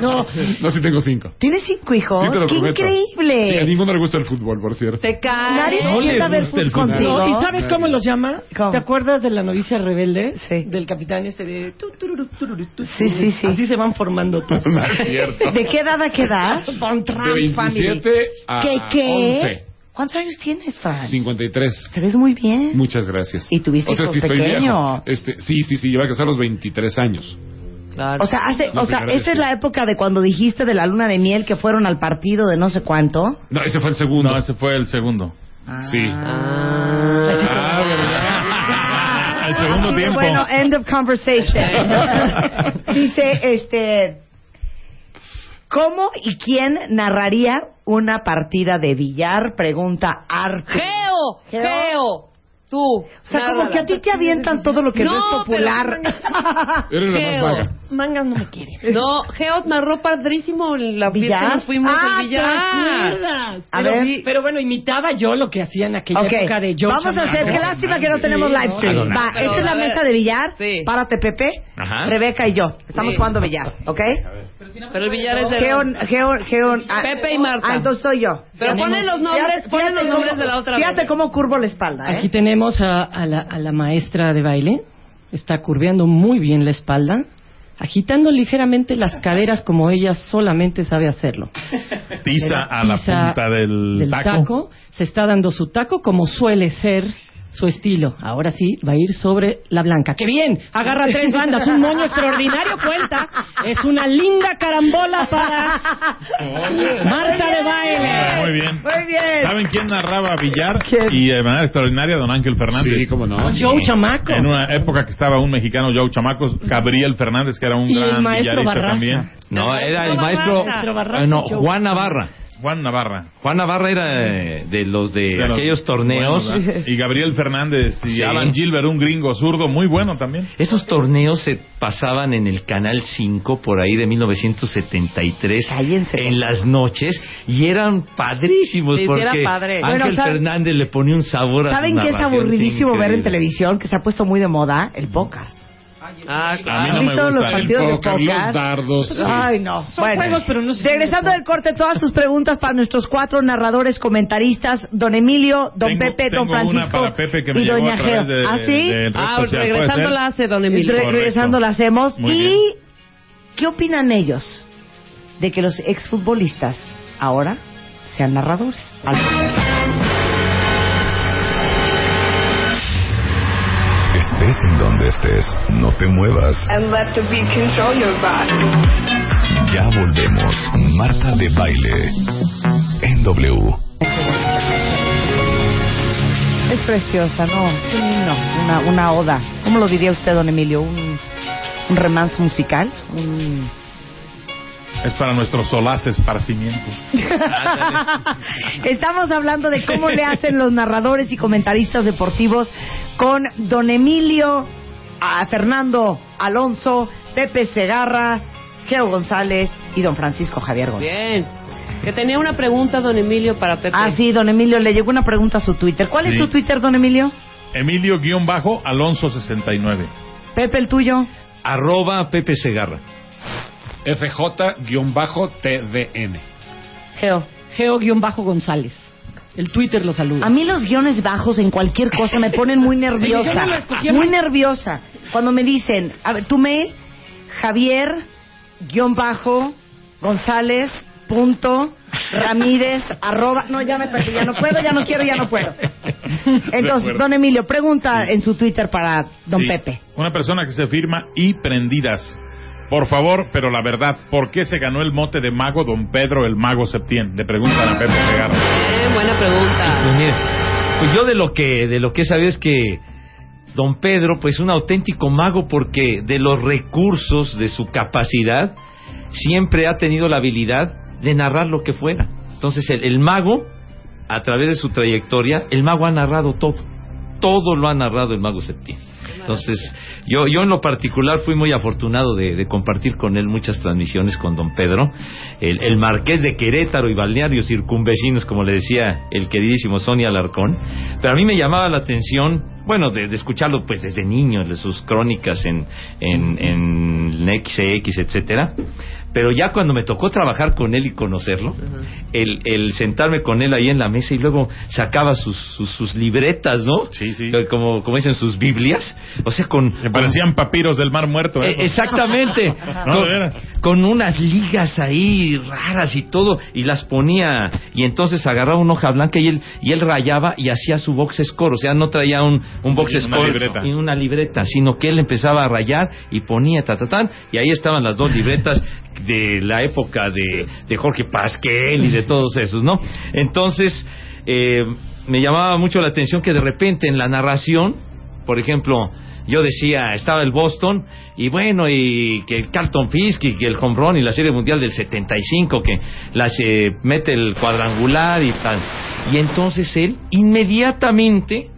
S4: No,
S7: No, sí tengo cinco.
S3: ¿tienes cinco hijos.
S7: Sí, te lo
S3: ¡Qué
S7: prometo.
S3: increíble!
S7: Sí, a ninguno le gusta el fútbol, por cierto.
S5: Te cae.
S3: Nadie
S2: No le
S3: ver
S2: gusta el
S3: fútbol
S4: no, ¿y sabes cómo los llama?
S3: ¿Cómo?
S4: ¿Te acuerdas de la novicia rebelde?
S3: Sí.
S4: Del capitán este de... tu, tururu, tururu, tu,
S3: Sí, sí, sí.
S4: Así se van formando todos. (laughs)
S7: No es cierto.
S3: ¿De qué edad a qué edad?
S4: Von
S7: De
S4: Trump
S7: 27 a
S3: ¿Qué, qué?
S7: 11.
S3: ¿Cuántos años tienes, Fran?
S7: 53.
S3: Te ves muy bien.
S7: Muchas gracias.
S3: Y tuviste
S7: o sea,
S3: hijos
S7: estoy
S3: pequeño.
S7: viejo. Este, sí, sí, sí, lleva a casar a los 23 años.
S5: Claro.
S3: O sea, hace, o sea, esa
S7: vez,
S3: es la época de cuando dijiste de la luna de miel que fueron al partido de no sé cuánto.
S7: No, ese fue el segundo.
S2: No, ese fue el segundo.
S7: Sí.
S2: Ah, ¿verdad? El segundo tiempo.
S3: Bueno, end of conversation. (laughs) Dice, este, ¿cómo y quién narraría una partida de billar? Pregunta Arte.
S5: Geo,
S3: Geo.
S5: Tú.
S3: O sea, como que a ti te avientan todo lo que no,
S5: No,
S3: es popular.
S7: Eres la más.
S4: Mangas no me quieren.
S5: No, Geo narró padrísimo la fiesta que nos fuimos
S3: Ah,
S5: al
S3: ¿te
S5: billar.
S4: acuerdas?
S3: A
S4: pero,
S3: ver.
S4: vi- pero bueno, imitaba yo lo que hacía en aquella
S3: Ok,
S4: época de yo.
S3: vamos a hacer, qué lástima que no tenemos live stream.
S6: no,
S3: Va,
S5: pero,
S3: esta es la
S5: ver.
S3: mesa de billar.
S5: Sí.
S3: Párate, Pepe,
S6: Ajá.
S3: Rebeca y yo. Estamos
S5: Sí.
S3: jugando billar, ¿ok?
S5: Pero el billar es de...
S3: Geo, Geo, Geo. ah,
S5: Pepe y Marta.
S3: Ah, entonces soy yo.
S5: Pero ponen los nombres, ponen los nombres de la otra.
S3: Fíjate cómo curvo la espalda, ¿eh?
S4: Aquí tenemos a, a la, a la maestra de baile. Está curveando muy bien la espalda, agitando ligeramente las caderas como ella solamente sabe hacerlo. (laughs)
S2: Tiza a la punta del, taco.
S4: Se está dando su taco como suele ser su estilo. Ahora sí, va a ir sobre la blanca. ¡Qué bien! Agarra tres bandas. Un moño extraordinario cuenta. Es una linda carambola para Marta de baile.
S2: Muy bien.
S3: Muy bien.
S2: ¿Saben quién narraba billar?
S3: ¿Quién?
S2: Y de manera extraordinaria, don Ángel Fernández.
S7: Sí, cómo no.
S4: Joe Chamaco.
S2: En una época que estaba un mexicano, Joe Chamacos, Gabriel Fernández, que era un
S4: Y el
S2: gran
S4: maestro
S2: billarista
S4: Barraza.
S2: también.
S6: No, era el
S5: Maestro
S6: maestro...
S4: Barraza.
S6: eh, no. Juan Navarra.
S2: Juan Navarra.
S6: Juan Navarra era eh, de los de,
S2: De los
S6: aquellos torneos.
S2: y Gabriel Fernández y
S6: Sí.
S2: Alan Gilbert, un gringo zurdo muy bueno también.
S6: Esos torneos se pasaban en el Canal 5 por ahí de 1973
S3: Cállense.
S6: en las noches y eran padrísimos
S5: Sí, sí,
S6: porque
S5: era padre.
S6: Ángel
S3: Bueno, ¿sabe-
S6: Fernández le ponía un sabor a
S3: ¿Saben qué es aburridísimo ver en televisión? Que se ha puesto muy de moda, el póker.
S5: Ah,
S2: A mí
S5: claro.
S2: no
S3: ¿Han
S2: me
S3: visto los
S2: gusta.
S3: partidos de
S7: Póker,
S3: póker?
S7: los dardos. sí.
S3: Ay, no.
S4: Son juegos, pero no se
S3: Regresando del corte, todas sus preguntas para nuestros cuatro narradores comentaristas, don Emilio, don
S2: Tengo-
S3: Pepe, don
S2: una
S3: Francisco
S2: para Pepe que me
S3: y doña Geo.
S2: de-
S3: ¿Ah, sí?
S2: de-
S5: Ah,
S2: social, ¿puede
S5: regresando la hace, don Emilio.
S2: Correcto.
S3: regresando la hacemos.
S2: Muy
S3: ¿Y
S2: bien.
S3: qué opinan ellos de que los exfutbolistas ahora sean narradores? Al
S1: Estés en donde estés, no te muevas.
S8: and let the beat control your body.
S1: Ya volvemos. Marta de baile. En W.
S3: Es preciosa, ¿no? Sí, no. Una, una oda. ¿Cómo lo diría usted, don Emilio? ¿Un, un romance musical? Un...
S2: Es para nuestro solaz esparcimiento. (laughs)
S3: Estamos hablando de cómo le hacen los narradores y comentaristas deportivos con don Emilio, a Fernando Alonso, Pepe Segarra, Geo González y don Francisco Javier González.
S5: Bien. Que tenía una pregunta, don Emilio, para Pepe.
S3: Ah, sí, don Emilio, le llegó una pregunta a su Twitter. ¿Cuál es su Twitter, don Emilio?
S2: Emilio-Alonso69.
S3: Pepe, el tuyo.
S6: Arroba Pepe Segarra.
S7: FJ-TDN.
S3: Geo.
S4: Geo-González. El Twitter lo saluda.
S3: A mí los guiones bajos en cualquier cosa me ponen muy (laughs) nerviosa. Muy nerviosa. Cuando me dicen, a ver, tu mail, Javier, guion bajo, González, punto, Ramírez, (laughs) arroba. No, ya me perdí, ya no puedo, ya no quiero, ya no puedo. (laughs) Entonces, don Emilio, pregunta en su Twitter para don
S2: Sí.
S3: Pepe.
S2: Una persona que se firma y prendidas. Por favor, pero la verdad, ¿por qué se ganó el mote de mago don Pedro el mago Septién? Le preguntan a Pepe Segarra.
S5: Eh, buena pregunta.
S6: Pues mire, pues yo de lo que de lo que he sabido es que Don Pedro, pues un auténtico mago porque de los recursos de su capacidad siempre ha tenido la habilidad de narrar lo que fuera. Entonces el, el mago, a través de su trayectoria, el mago ha narrado todo. Todo lo ha narrado el mago Septién. Entonces, yo, yo en lo particular fui muy afortunado de, de compartir con él muchas transmisiones con don Pedro, el, el marqués de Querétaro y balnearios circunvecinos, como le decía el queridísimo Sonia Alarcón. Pero a mí me llamaba la atención, bueno, de, de escucharlo pues desde niño, de sus crónicas en, en, en XX, etcétera. Pero ya cuando me tocó trabajar con él y conocerlo, el, el sentarme con él ahí en la mesa y luego sacaba sus, sus, sus libretas, ¿no?
S2: Sí, sí.
S6: Como, como dicen sus Biblias. O sea, con.
S2: Me parecían papiros del mar muerto. ¿eh?
S6: Eh, exactamente. (laughs)
S2: No,
S6: con, con unas ligas ahí raras y todo, y las ponía, y entonces agarraba una hoja blanca y él, y él rayaba y hacía su box score, o sea, no traía un, un box score
S2: libreta.
S6: y una libreta, sino que él empezaba a rayar y ponía ta, ta, tan, y ahí estaban las dos libretas de la época de, de Jorge Pasquel y de todos esos, ¿no? Entonces, eh, me llamaba mucho la atención que de repente en la narración, por ejemplo, yo decía, estaba el Boston, y bueno, y que el Carlton Fisk, y que el home run y la Serie Mundial del 75, que las eh, mete el cuadrangular y tal. Y entonces él inmediatamente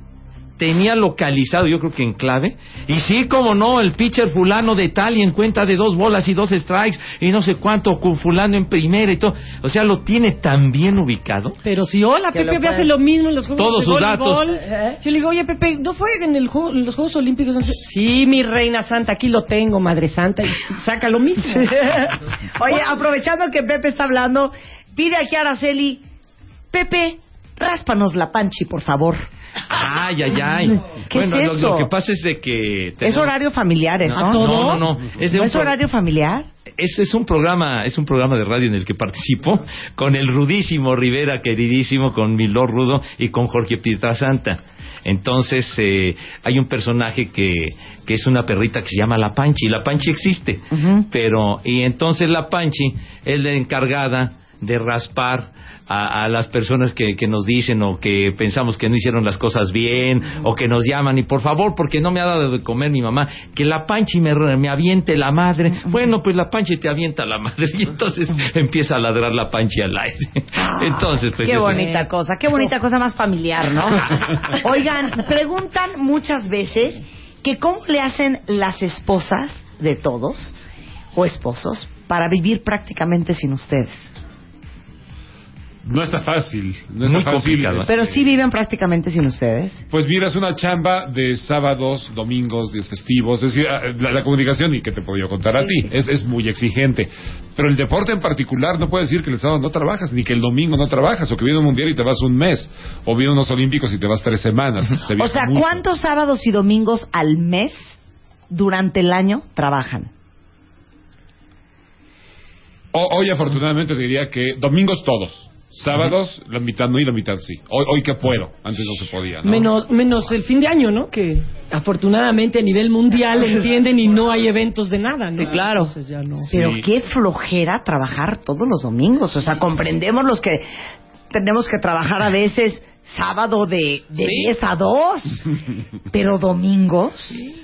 S6: tenía localizado, yo creo que en clave, y sí, como no, el pitcher fulano de tal y en cuenta de dos bolas y dos strikes y no sé cuánto, con fulano en primera y todo, o sea, lo tiene tan bien ubicado.
S4: Pero si hola, Pepe
S3: lo
S4: me hace lo mismo en los Juegos
S6: Todos
S4: de
S6: sus datos.
S3: ¿Eh?
S4: Yo le digo, oye, Pepe, ¿no fue en, el juego- en los Juegos Olímpicos? Sí, mi reina santa, aquí lo tengo, madre santa, y saca lo mismo. (laughs)
S3: Oye, aprovechando que Pepe está hablando, pide aquí a Araceli, Pepe, ráspanos la panchi, por favor.
S6: Ay, ay, ay.
S3: ¿Qué
S6: bueno,
S3: es
S6: lo-
S3: eso?
S6: Lo, que pasa es de que...
S3: Es horario familiar eso.
S4: ¿A todos?
S6: No, no, no. Es, de
S3: ¿No
S6: un
S3: es
S6: pro-
S3: horario familiar?
S6: es, es un programa, es un programa de radio en el que participo con el rudísimo Rivera, queridísimo, con Milor Rudo y con Jorge Pietrasanta. Entonces, eh, hay un personaje que, que es una perrita que se llama La Panchi. La Panchi existe, pero, y entonces La Panchi es la encargada de raspar a, a las personas que, que nos dicen o que pensamos que no hicieron las cosas bien o que nos llaman y por favor porque no me ha dado de comer mi mamá que la panchi me, me aviente la madre bueno pues la panchi te avienta la madre (laughs) y entonces empieza a ladrar la panchi al aire entonces pues
S3: qué
S6: es-
S3: bonita cosa, qué bonita cosa más familiar, ¿no? (laughs) Oigan, preguntan muchas veces que cómo le hacen las esposas de todos o esposos para vivir prácticamente sin ustedes.
S7: No está fácil. No está
S6: Muy
S7: fácil.
S6: complicado.
S7: este,
S3: Pero sí viven prácticamente sin ustedes.
S7: Pues mira, es una chamba de sábados, domingos, días festivos. Es decir, ah, la, la comunicación, y que te podía contar a ti, es, es muy exigente. Pero el deporte en particular no puede decir que el sábado no trabajas, ni que el domingo no trabajas, o que viene un mundial y te vas un mes, o viene unos olímpicos y te vas tres semanas. Se
S3: O sea,
S7: mucho.
S3: ¿cuántos sábados y domingos al mes durante el año trabajan?
S7: O- hoy afortunadamente te diría que domingos todos. Sábados, la mitad no y la mitad sí. Hoy, hoy que puedo, antes no se podía. ¿no?
S4: Menos, menos el fin de año, ¿no? Que afortunadamente a nivel mundial (laughs) entienden y no hay eventos de nada, ¿no?
S5: Sí, claro.
S4: Entonces ya no.
S3: Pero
S7: Sí.
S3: qué flojera trabajar todos los domingos. O sea, comprendemos los que tenemos que trabajar a veces sábado de, de
S5: Sí.
S3: 10 a 2, (laughs) pero domingos.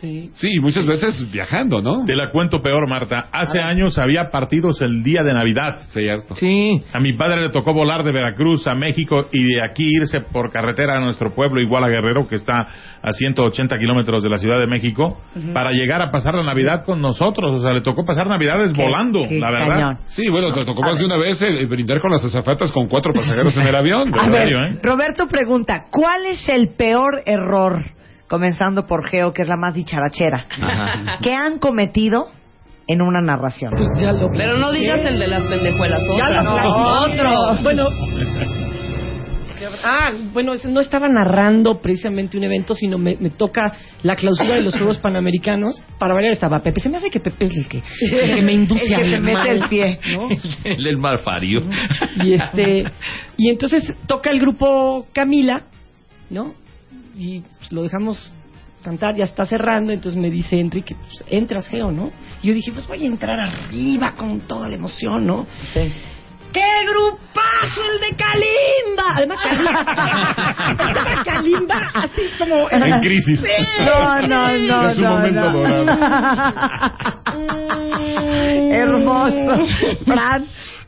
S4: Sí.
S7: Sí, muchas veces viajando, ¿no?
S2: Te la cuento peor, Marta. Hace años había partidos el día de Navidad.
S7: Cierto.
S6: sí
S2: A mi padre le tocó volar de Veracruz a México y de aquí irse por carretera a nuestro pueblo, igual a Guerrero, que está a 180 kilómetros de la Ciudad de México, para llegar a pasar la Navidad con nosotros. O sea, le tocó pasar Navidades
S3: Qué-
S2: volando,
S3: qué
S2: la verdad.
S3: cañón.
S7: Sí, bueno, te tocó más de una vez el, el brindar con las azafatas con cuatro pasajeros en el (laughs) avión.
S3: A
S2: ¿En
S3: ver,
S2: serio, eh?
S3: Roberto pregunta, ¿cuál es el peor error, comenzando por Geo, que es la más dicharachera,
S6: Ajá.
S3: que han cometido en una narración.
S4: Ya lo
S5: Pero no digas el de las pendejuelas.
S4: Ya
S5: Otra,
S4: lo
S5: no, otro.
S4: Bueno. Ah, bueno, no estaba narrando precisamente un evento, sino me, me toca la clausura de los Juegos Panamericanos. Para variar estaba Pepe. Se me hace que Pepe es el que, el que me induce
S3: El que
S4: a
S3: se mete
S4: mal,
S3: el pie.
S4: ¿no? (laughs)
S6: El, el malfario.
S4: Y este y entonces toca el grupo Camila, ¿no? Y pues, lo dejamos cantar, ya está cerrando, entonces me dice Enrique, pues, entras, Geo, ¿no? Y yo dije, pues voy a entrar arriba con toda la emoción, ¿no? ¡Qué grupazo el de Kalimba! Además, Kalimba, estaba (laughs) Kalimba así como...
S2: En crisis.
S4: Sí.
S3: No, no, no,
S2: Es su
S3: no,
S2: momento
S3: no.
S2: dorado. (laughs)
S3: Hermoso. Fran,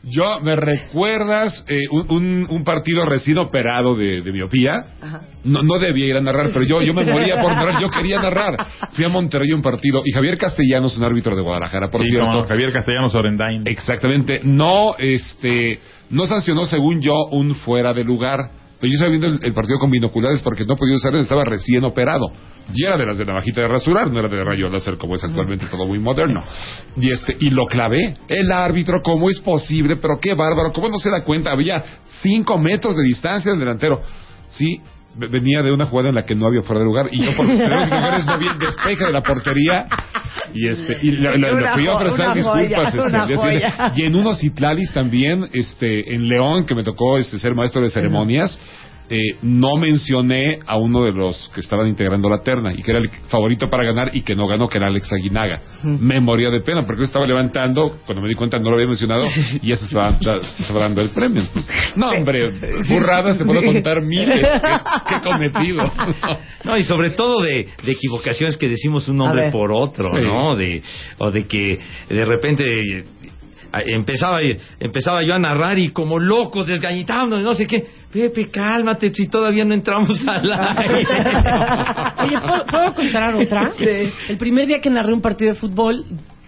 S7: Yo, ¿me recuerdas eh, un, un- un partido recién operado de, de miopía? No, no debía ir a narrar, pero yo, yo me moría por narrar, yo quería narrar. Fui a Monterrey a un partido y Javier Castellanos, un árbitro de Guadalajara, por
S2: Sí,
S7: cierto.
S2: Javier Castellanos Orendain.
S7: Exactamente. No, este, no sancionó, según yo, un fuera de lugar. Pero yo estaba viendo el, el partido con binoculares porque no podía usar, estaba recién operado. Y era de las de navajita de rasurar, no era de rayo láser como es actualmente todo muy moderno. Y este, y lo clavé. El árbitro, ¿cómo es posible? Pero qué bárbaro, ¿cómo no se da cuenta? Había cinco metros de distancia del delantero. Sí, ve- venía de una jugada en la que no había fuera de lugar y yo por tener binoculares no vi el despeje de la portería y este y le, le- le fui a ofrecer disculpas
S3: joya,
S7: este, y en unos Itlalis también este en León que me tocó este ser maestro de ceremonias eh, no mencioné a uno de los que estaban integrando la terna y que era el favorito para ganar y que no ganó, que era Alex Aguinaga. Me moría de pena porque yo estaba levantando, cuando me di cuenta no lo había mencionado y ya se estaba, ya se estaba dando el premio. Entonces, no, hombre, burradas te puedo contar miles que, he cometido.
S6: No, y sobre todo de, de equivocaciones que decimos un nombre por otro,
S7: Sí.
S6: ¿no? De, o de que de repente empezaba, empezaba yo a narrar y como loco, desgañitando, no sé qué. Pepe, cálmate, si todavía no entramos al (laughs) aire.
S4: Oye, ¿puedo, puedo contar otra? El primer día que narré un partido de fútbol,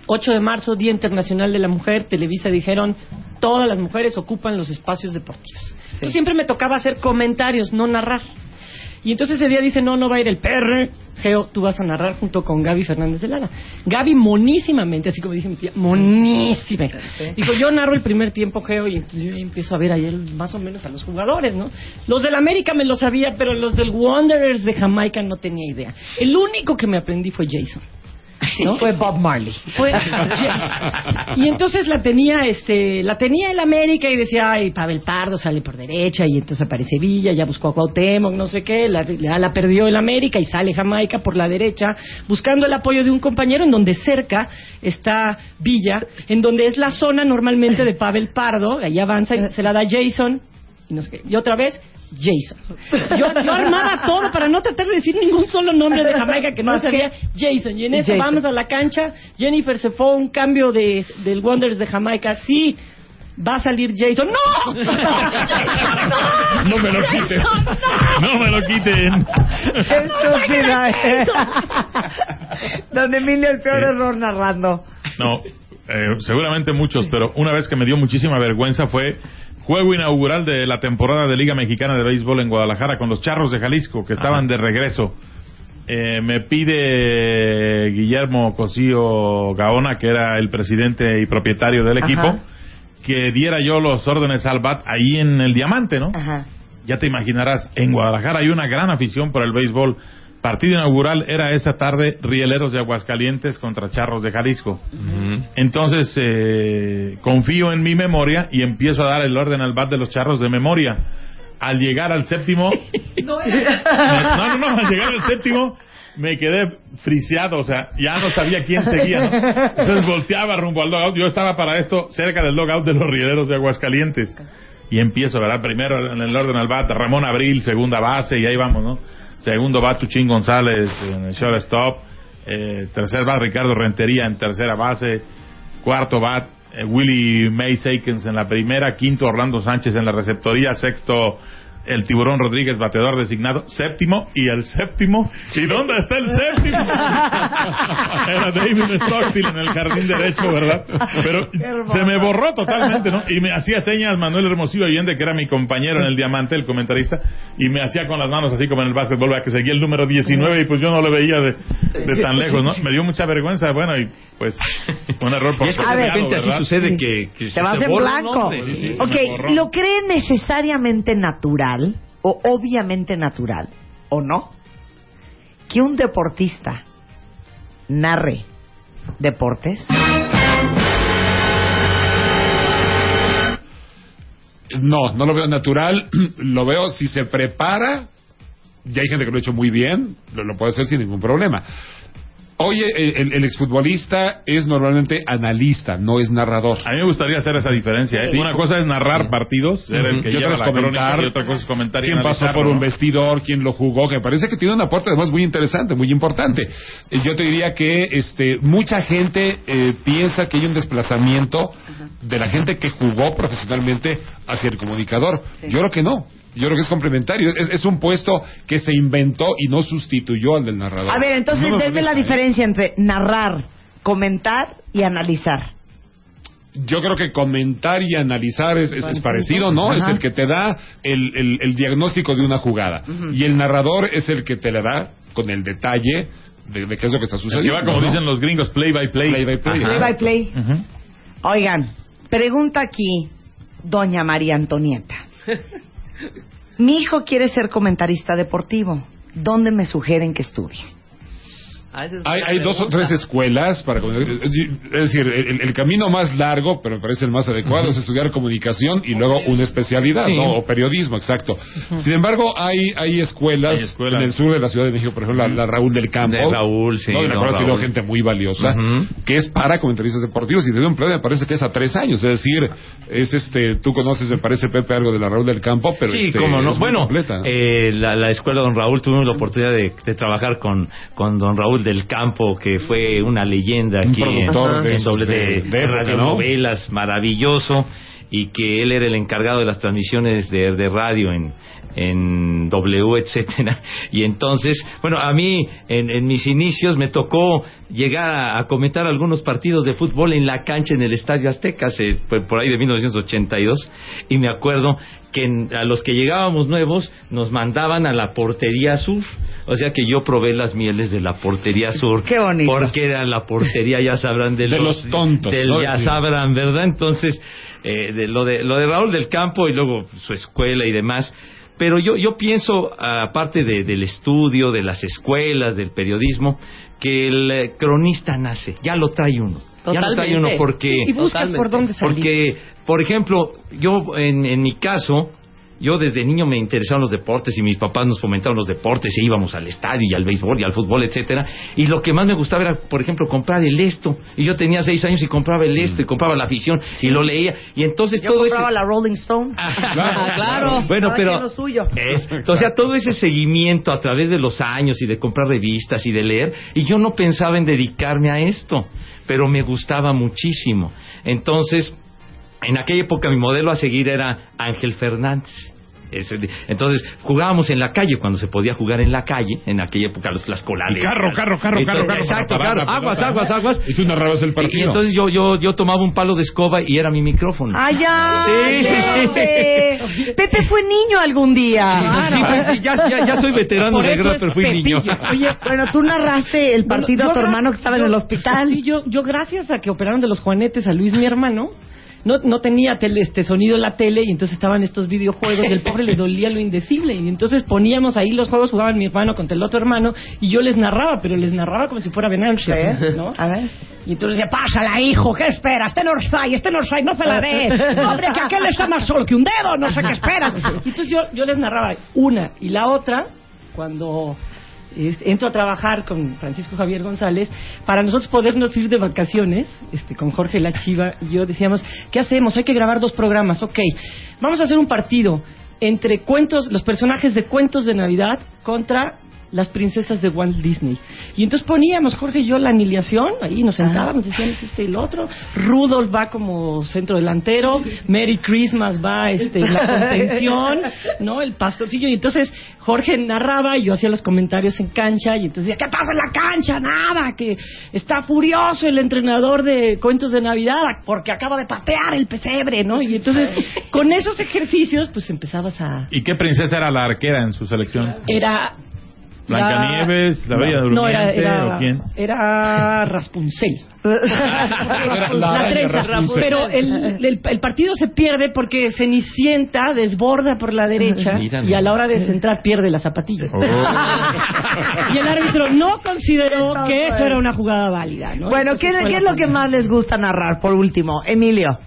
S4: 8 de marzo, Día Internacional de la Mujer, Televisa dijeron, todas las mujeres ocupan los espacios deportivos. Entonces siempre me tocaba hacer comentarios, no narrar. Y entonces ese día dice, no, no va a ir el PR. Geo, tú vas a narrar junto con Gaby Fernández de Lara. Gaby monísimamente, así como dice mi tía, monísima. Dijo, yo narro el primer tiempo, Geo, y entonces yo empiezo a ver el- más o menos a los jugadores, ¿no? Los del América me lo sabía, pero los del Wanderers de Jamaica no tenía idea. El único que me aprendí fue Jason. (laughs) ¿no?
S3: fue Bob Marley.
S4: Fue. (laughs) Y entonces la tenía, este, la tenía el América y decía, ay, Pavel Pardo sale por derecha y entonces aparece Villa, ya buscó a Cuauhtémoc, no sé qué, la, la, la perdió el América y sale Jamaica por la derecha, buscando el apoyo de un compañero en donde cerca está Villa, en donde es la zona normalmente de Pavel Pardo, ahí avanza y se la da Jason, y no sé qué, y otra vez Jason. Yo, yo armaba todo para no tratar de decir ningún solo nombre de Jamaica que no
S3: Más
S4: sabía. Jason. Y en eso
S3: Jason.
S4: vamos a la cancha. Jennifer se fue a un cambio de, del Wonders de Jamaica. Sí, va a salir Jason. ¡No!
S2: No me lo quiten. No me lo quiten.
S3: Estúpida. eh. Don Emilio, el peor
S2: Sí.
S3: error narrando.
S2: No, eh, seguramente muchos, pero una vez que me dio muchísima vergüenza fue juego inaugural de la temporada de Liga Mexicana de Béisbol en Guadalajara con los Charros de Jalisco, que estaban de regreso. Eh, me pide Guillermo Cosío Gaona, que era el presidente y propietario del equipo,
S3: Ajá.
S2: que diera yo los órdenes al BAT ahí en el Diamante, ¿no?
S3: Ajá.
S2: Ya te imaginarás, en Guadalajara hay una gran afición por el béisbol. Partido inaugural era esa tarde Rieleros de Aguascalientes contra Charros de Jalisco. Entonces eh, confío en mi memoria y empiezo a dar el orden al bat de los Charros de memoria. Al llegar al séptimo, (laughs)
S4: No,
S2: no, no, al llegar al séptimo me quedé friseado, o sea, ya no sabía quién seguía. ¿no? Entonces volteaba rumbo al logout. Yo estaba para esto cerca del logout de los Rieleros de Aguascalientes. Y empiezo, ¿verdad? Primero en el orden al bat, Ramón Abril, segunda base, y ahí vamos, ¿no? Segundo bat, Tuchín González en el shortstop. Eh, tercer bat, Ricardo Rentería en tercera base. Cuarto bat, eh, Willie May Sakens en la primera. Quinto, Orlando Sánchez en la receptoría. Sexto, el Tiburón Rodríguez, bateador designado, séptimo, y el séptimo, ¿y dónde está el séptimo? (laughs) Era David Stockstill en el jardín derecho, ¿verdad? Pero se me borró totalmente, ¿no? Y me hacía señas Manuel Hermosillo Allende, que era mi compañero en el Diamante, el comentarista, y me hacía con las manos así como en el básquetbol, ¿verdad? que seguía el número 19 y pues yo no lo veía de, de tan lejos, ¿no? Me dio mucha vergüenza, bueno, y pues un error por
S6: Y es que de
S2: copiado,
S6: repente así sucede que, que se
S3: Te vas
S6: te
S3: en
S6: borra
S3: blanco.
S6: nombre, sí, sí, se
S3: ok. ¿lo cree necesariamente natural o obviamente natural o no? Que un deportista narre deportes.
S7: No, no lo veo natural. (clears throat) lo veo si se prepara. Ya hay gente que lo ha hecho muy bien. Lo, puede hacer sin ningún problema. Oye, el, el- el exfutbolista es normalmente analista, no es narrador.
S2: A mí me gustaría hacer esa diferencia. ¿eh?
S7: Sí.
S2: Una cosa es narrar partidos, ser el que
S7: y
S2: lleva la
S7: comentar
S2: crónica, y otra cosa es comentar y
S7: quién pasó
S2: analizarlo,
S7: por un vestidor, quién lo jugó, que me parece que tiene un aporte además muy interesante, muy importante. Eh, Yo te diría que este mucha gente eh, piensa que hay un desplazamiento de la gente que jugó profesionalmente hacia el comunicador. Yo creo que no. Yo creo que es complementario. Es, es un puesto que se inventó y no sustituyó al del narrador.
S3: A ver, entonces
S7: No
S3: denme la
S7: ¿eh?
S3: diferencia entre narrar, comentar y analizar.
S7: Yo creo que comentar y analizar es, es- es parecido, ¿no? Es el que te da el, el- el diagnóstico de una jugada. Y el narrador es el que te la da con el detalle de, de qué es lo que está sucediendo.
S2: que va, como
S7: ¿no?
S2: dicen los gringos, play by play.
S7: Play by play.
S2: Ajá.
S3: Play by play. Oigan, pregunta aquí doña María Antonieta. (laughs) Mi hijo quiere ser comentarista deportivo. ¿Dónde me sugieren que estudie?
S7: Hay, hay dos o tres escuelas para (laughs) es decir el, el camino más largo pero me parece el más adecuado es estudiar comunicación y luego una especialidad
S6: Sí.
S7: ¿no? o periodismo exacto sin embargo hay hay escuelas,
S2: Hay escuelas.
S7: en el sur de la Ciudad de México por ejemplo la, la Raúl del Campo
S6: De Raúl, sí,
S7: ¿no? de la cual ha sido gente muy valiosa que es para comentaristas deportivos y de un plan me parece que es a tres años es decir es este tú conoces me parece Pepe algo de la Raúl del Campo pero
S6: sí,
S7: este,
S6: cómo no. Bueno,
S7: completa, ¿no?
S6: eh, la, la escuela Don Raúl tuvimos la oportunidad de, de trabajar con, con Don Raúl del Campo, que fue una leyenda aquí en,
S7: productor
S6: doble de,
S7: de-
S6: maravilloso, y que él era el encargado de las transmisiones de, de radio en, en W, etcétera. Y entonces, bueno, a mí en, en mis inicios me tocó llegar a, a comentar algunos partidos de fútbol en la cancha en el Estadio Azteca, hace, por por ahí de 1982, y me acuerdo que en- a los que llegábamos nuevos nos mandaban a la portería sur, o sea que yo probé las mieles de la portería sur,
S3: Qué bonito.
S6: porque era la portería, ya sabrán, de,
S7: De los tontos,
S6: del
S7: ¿no?
S6: ya
S7: Sí.
S6: sabrán, ¿verdad? Entonces, eh, de, lo, de, lo de Raúl del Campo y luego su escuela y demás. Pero yo, yo pienso, aparte de- del estudio, de las escuelas, del periodismo, que el eh, cronista nace, ya lo trae uno. Ya lo trae uno porque...
S4: Y buscas por dónde salir.
S6: Porque, por ejemplo, yo en, en mi caso, yo desde niño me interesaban los deportes y mis papás nos fomentaban los deportes e íbamos al estadio y al béisbol y al fútbol, etcétera. Y lo que más me gustaba era, por ejemplo, comprar el esto. Y yo tenía seis años y compraba el esto y compraba la afición y lo leía. Y entonces
S3: Yo
S6: todo
S3: compraba
S6: ese...
S3: la Rolling Stone.
S5: Ah, (laughs) claro.
S6: Bueno, pero
S3: lo suyo.
S6: es- (laughs) o sea, todo ese seguimiento a través de los años y de comprar revistas y de leer, y yo no pensaba en dedicarme a esto, pero me gustaba muchísimo. Entonces, en aquella época mi modelo a seguir era Ángel Fernández. Entonces jugábamos en la calle cuando se podía jugar en la calle en aquella época los, las colales
S2: carro, carro, carro, carro, carro,
S6: exacto
S2: la
S6: aguas aguas aguas
S7: y tú narrabas el partido
S6: y entonces yo yo yo tomaba un palo de escoba y era mi micrófono
S3: ¡Ay, ya!
S6: Sí, sí, sí. (laughs)
S3: Pepe. Fue niño algún día.
S6: Sí, sí, ya, ya, ya soy veterano de guerra, pero fui niño.
S4: Oye,
S3: Bueno, tú narraste el partido a tu hermano que estaba en el hospital.
S4: Sí, yo, yo gracias a que operaron de los juanetes a Luis, mi hermano, no, no tenía tele, este sonido en la tele y entonces estaban estos videojuegos y el pobre le (laughs) dolía lo indecible. Y entonces poníamos ahí los juegos, jugaban mi hermano contra el otro hermano y yo les narraba, pero les narraba como si fuera Benanche,
S3: ¿Eh?
S4: ¿no?
S3: A ver.
S4: Y entonces decía, pásala, hijo, ¿qué esperas? Este no sai, este no sai, no se la dé. (laughs) Hombre, que aquel está más solo que un dedo, no sé qué esperas. Y entonces yo, yo les narraba una y la otra, cuando entro a trabajar con Francisco Javier González, para nosotros podernos ir de vacaciones, este, con Jorge La Chiva y yo decíamos, ¿qué hacemos? Hay que grabar dos programas, ok. Vamos a hacer un partido entre cuentos, los personajes de cuentos de Navidad contra las princesas de Walt Disney. Y entonces poníamos, Jorge y yo, la alineación, ahí nos sentábamos, decíamos este y el otro. Rudolph va como centro delantero, Merry Christmas va este, en la (laughs) contención, ¿no? El pastorcillo. Y entonces Jorge narraba y yo hacía los comentarios en cancha. Y entonces decía, ¿qué pasa en la cancha? Nada, que está furioso el entrenador de cuentos de Navidad porque acaba de patear el pesebre, ¿no? Y entonces, con esos ejercicios, pues empezabas a...
S2: ¿Y qué princesa era la arquera en su selección?
S4: Era
S2: ¿Blancanieves, la Bella Durmiente
S4: no, era, era,
S2: o quién?
S4: Era Raspuncel.
S7: la (laughs)
S4: la trenza.
S7: Rapunzel.
S4: Pero el, el, el partido se pierde porque Cenicienta desborda por la derecha
S6: Mira,
S4: y a la hora de centrar pierde la zapatilla.
S2: Oh. (laughs)
S4: Y el árbitro no consideró que eso era una jugada válida. ¿no?
S3: Bueno, ¿qué,
S4: Entonces
S3: qué es lo que más les gusta narrar, por último? Emilio.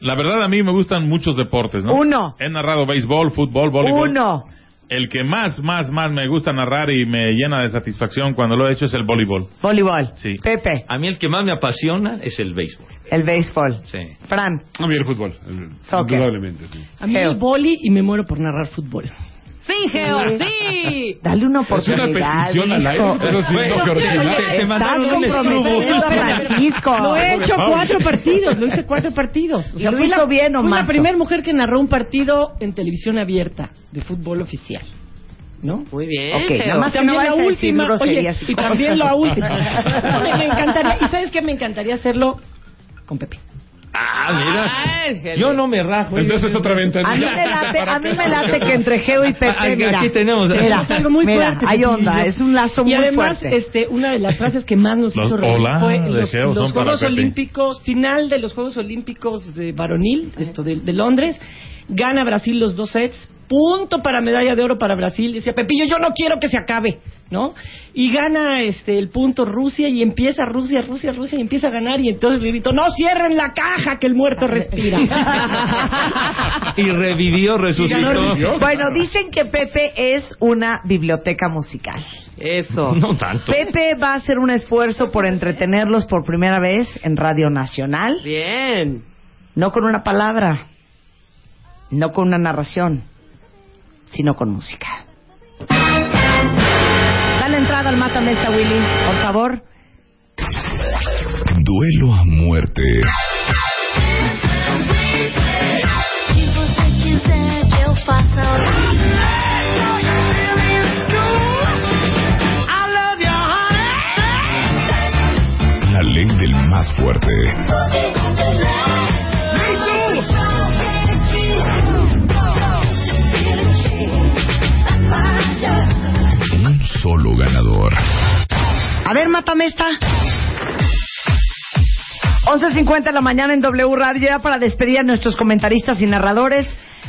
S2: La verdad, a mí me gustan muchos deportes, ¿no?
S3: Uno.
S2: He narrado béisbol, fútbol, voleibol.
S3: Uno.
S2: El que más, más, más me gusta narrar y me llena de satisfacción cuando lo he hecho es el voleibol.
S3: Voleibol.
S2: Sí.
S3: Pepe.
S6: A mí el que más me apasiona es el béisbol.
S3: El béisbol.
S6: Sí.
S3: Fran.
S7: A mí el fútbol. el-
S3: Soccer.
S7: Indudablemente, sí.
S4: A mí el boli y me muero por narrar fútbol.
S5: Sí, Geo, sí.
S3: Dale una
S7: Es una
S3: oportunidad.
S7: petición al aire. Ustedes sí, no, que.
S6: Te mandaron un escrubo.
S3: Francisco.
S4: Lo he hecho cuatro partidos, lo hice cuatro partidos. O
S3: ¿Y lo hizo
S4: la,
S3: bien o
S4: fui la primera mujer que narró un partido en televisión abierta de fútbol oficial. ¿No?
S5: Muy bien,
S3: Ok,
S5: Geo.
S3: nada más que no
S4: también la última, oye,
S3: y
S4: también la última. me, (laughs) me encantaría, y sabes qué me encantaría hacerlo con Pepe.
S6: Ah, mira. Yo no me rajo.
S7: Entonces otra venta.
S3: A mí me late, a mí me late que entre Geo y Pepe,
S6: Aquí
S3: mira,
S6: tenemos-
S3: mira,
S4: es algo muy
S3: mira,
S4: fuerte.
S3: hay onda, es un lazo
S4: y
S3: muy
S4: además,
S3: fuerte.
S4: este, una de las frases que más nos
S2: Los
S4: hizo reír
S2: hola
S4: fue los,
S2: Geo
S4: los
S2: son para
S4: Juegos
S2: Pepe.
S4: Olímpicos, final de los Juegos Olímpicos de varonil, esto de, de Londres, gana Brasil los dos sets, punto para medalla de oro para Brasil. Decía Pepillo, yo no quiero que se acabe, ¿no? Y gana este el punto Rusia y empieza Rusia, Rusia, Rusia y empieza a ganar y entonces le grito, no cierren la caja que el muerto respira. (laughs)
S6: Y revivió, resucitó.
S3: Bueno, dicen que Pepe es una biblioteca musical.
S5: Eso. (laughs)
S6: No tanto.
S3: Pepe va a hacer un esfuerzo por entretenerlos por primera vez en Radio Nacional,
S5: Bien.
S3: no con una palabra, no con una narración, sino con música. Dale entrada al Mátame esta, Willy, por favor.
S1: Duelo a muerte.
S3: Esta. 11.50 de la mañana en W Radio. Ya para despedir a nuestros comentaristas y narradores,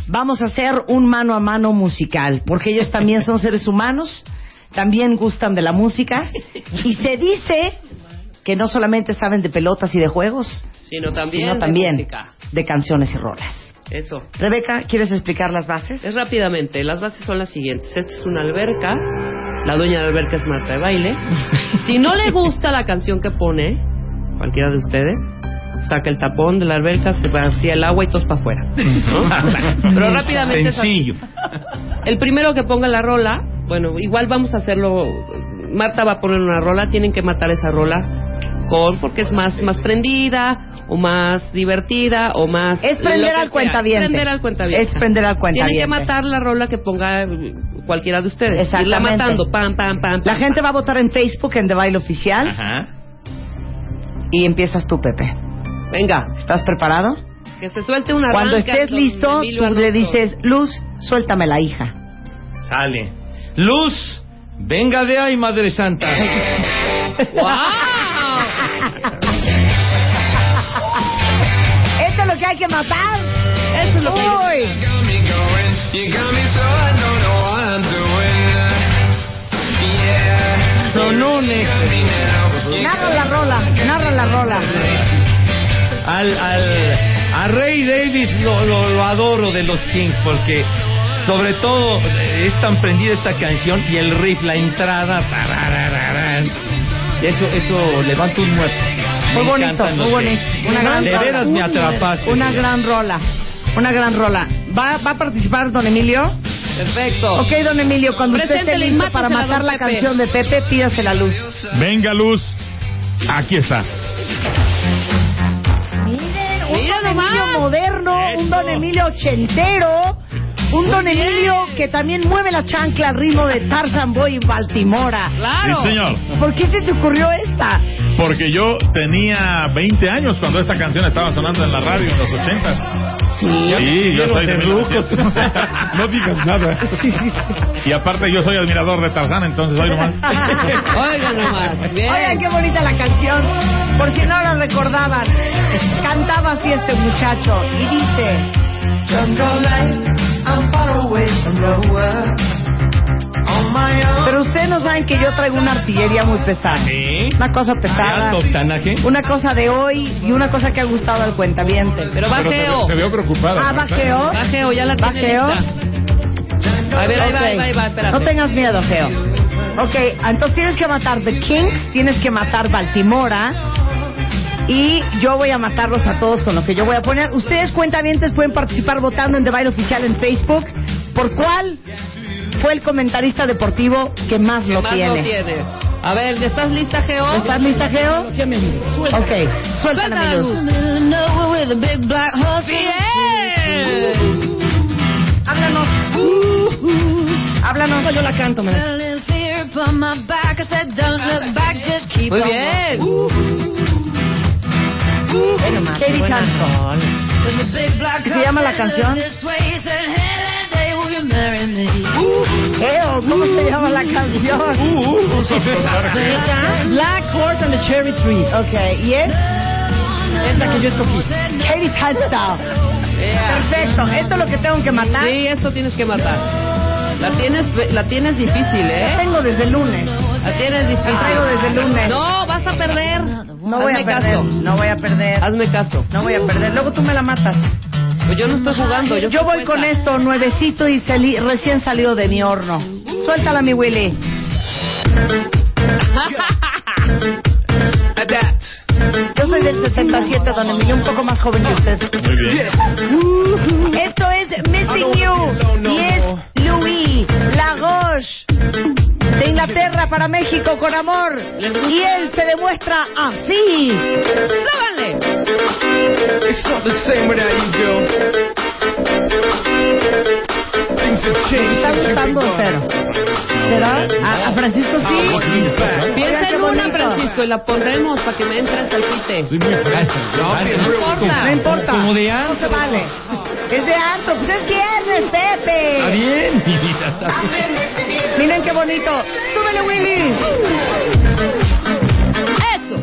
S3: vamos a hacer un mano a mano musical. Porque ellos también son seres humanos, también gustan de la música. Y se dice que no solamente saben de pelotas y de juegos,
S5: Sino también
S3: sino
S5: de
S3: también
S5: música.
S3: de canciones y rolas.
S5: Eso.
S3: Rebeca, ¿quieres explicar las bases?
S5: Es rápidamente. Las bases son las siguientes. Esta es una alberca. La dueña de la alberca es Marta de Baile. (laughs) Si no le gusta la canción que pone, cualquiera de ustedes, saca el tapón de la alberca, se vacía el agua y todos para afuera. ¿no? (laughs) Pero rápidamente.
S6: Sencillo.
S5: El primero que ponga la rola, bueno, igual vamos a hacerlo. Marta va a poner una rola, tienen que matar esa rola con porque es más más prendida o más divertida o más
S3: Es prender al
S5: sea.
S3: cuentaviente.
S5: Prender al cuentaviente.
S3: Es prender al cuentaviente.
S5: Tienen que matar la rola que ponga eh, cualquiera de ustedes. Irla
S3: Exactamente.
S5: matando, pam, pam, pam.
S3: La
S5: pam,
S3: gente va a votar en Facebook en The Baile Oficial
S6: Ajá.
S3: y empiezas tú, Pepe.
S5: Venga,
S3: ¿Estás preparado?
S5: que se suelte una
S3: Cuando estés listo, tú le dices, Luz, suéltame la hija.
S6: Sale. Luz, venga de ahí, Madre Santa. (laughs) (laughs)
S3: Esto es lo que hay que matar.
S5: Eso es lo que
S3: Uy.
S6: Sonones.
S3: Narra la rola, narra la rola.
S6: Al, al, a Ray Davis lo, lo, lo adoro de los Kings porque sobre todo es tan prendida esta canción y el riff, la entrada. Eso, eso levanta un muerto.
S3: Muy
S6: Me
S3: bonito, muy bonito. Una gran
S6: de
S3: rola.
S6: veras me atrapaste.
S3: Una gran rola. Una gran rola. ¿Va, va a participar don Emilio?
S5: Perfecto.
S3: Ok, don Emilio, cuando usted esté listo para matar la
S5: Pepe.
S3: canción de Pepe, pídase la luz.
S2: Venga, Luz. Aquí está.
S3: Miren, un
S5: Mira
S3: don
S5: nomás.
S3: Emilio moderno, un don Emilio ochentero, un don
S5: bien.
S3: Emilio que también mueve la chancla al ritmo de Tarzan Boy y Baltimora.
S5: Claro.
S2: Sí, señor.
S3: ¿Por qué se te ocurrió esta?
S2: Porque yo tenía 20 años cuando esta canción estaba sonando en la radio en los 80.
S3: Sí.
S2: Sí, yo soy de 1900. (laughs)
S7: No digas nada.
S2: Y aparte yo soy admirador de Tarzán, entonces hoy nomás. (laughs)
S5: Oigan nomás. Bien.
S3: Oigan, qué bonita la canción. Por si no la recordaban, cantaba así este muchacho y dice... no saben que yo traigo una artillería muy pesada.
S6: ¿Sí?
S3: Una cosa
S6: ¿De
S3: pesada.
S6: alto octanaje?
S3: Una cosa de hoy y una cosa que ha gustado al cuentaviente.
S5: Pero
S7: Pero
S5: bajeo.
S7: ve- se veo preocupada.
S3: Ah, bajeo.
S5: Bajeo, ya la
S3: Bajeo.
S5: lista. A ver, ahí va, ahí va, ahí va, espérate.
S3: No tengas miedo, Geo. Ok, entonces tienes que matar The Kings, tienes que matar Baltimora. Y yo voy a matarlos a todos con lo que yo voy a poner. Ustedes, cuentavientes, pueden participar votando en The Baile Oficial en Facebook. ¿Por cuál fue el comentarista deportivo que más lo
S5: Más
S3: tiene?
S5: lo tiene. A ver, ¿ya estás lista, Geo?
S3: ¿Estás lista, Geo?
S4: ¿Qué me Suelta.
S3: Ok,
S5: Suelta
S3: suéltala, luz.
S5: luz. Bien.
S3: Háblanos. Háblanos.
S4: No, yo la canto, me (laughs)
S5: Muy bien.
S3: Ve nomás, Katie Hanson. ¿Se llama la canción? ¿Cómo se llama la canción? (laughs)
S4: Black Horse and the Cherry Tree.
S3: Ok, ¿y es?
S4: Es la que yo escogí.
S3: Katie Hanson. Perfecto, esto es lo que tengo que matar.
S5: Sí, esto tienes que matar. La tienes, la tienes difícil,
S3: La
S5: ¿eh?
S3: tengo desde el lunes.
S5: La tienes difícil.
S3: La traigo desde el lunes.
S5: No, vas a perder.
S3: No voy
S5: Hazme
S3: a perder.
S5: caso.
S3: No voy a perder.
S5: Hazme caso.
S3: No voy a perder. Luego tú me la matas.
S5: Pues yo no estoy jugando. Yo,
S3: voy con esto, nuevecito y sali- recién salido de mi horno. Suéltala, mi Willy. (laughs) Yo soy del 67, don Emilio, un poco más joven que usted.
S2: Muy bien.
S3: Esto es Missing You Inglaterra para México con amor y él se demuestra así.
S5: ¡Súbanle!
S9: It's not the same without you, girl. Things have changed
S3: ¿Está
S9: since you've been
S3: gustando
S9: gone.
S3: cero? ¿Será? A, a Francisco sí.
S5: Piensa en una. Francisco, y la pondremos para que me entres al quite.
S7: Soy muy fresa.
S9: I'm being
S5: No importa.
S3: No importa.
S6: Como de
S3: No se vale. Es de antro. Pues es viernes,
S6: Está
S3: Pepe.
S6: bien, mi vida, está bien.
S3: Miren qué bonito. Súbele, Willy.
S5: ¡Eso!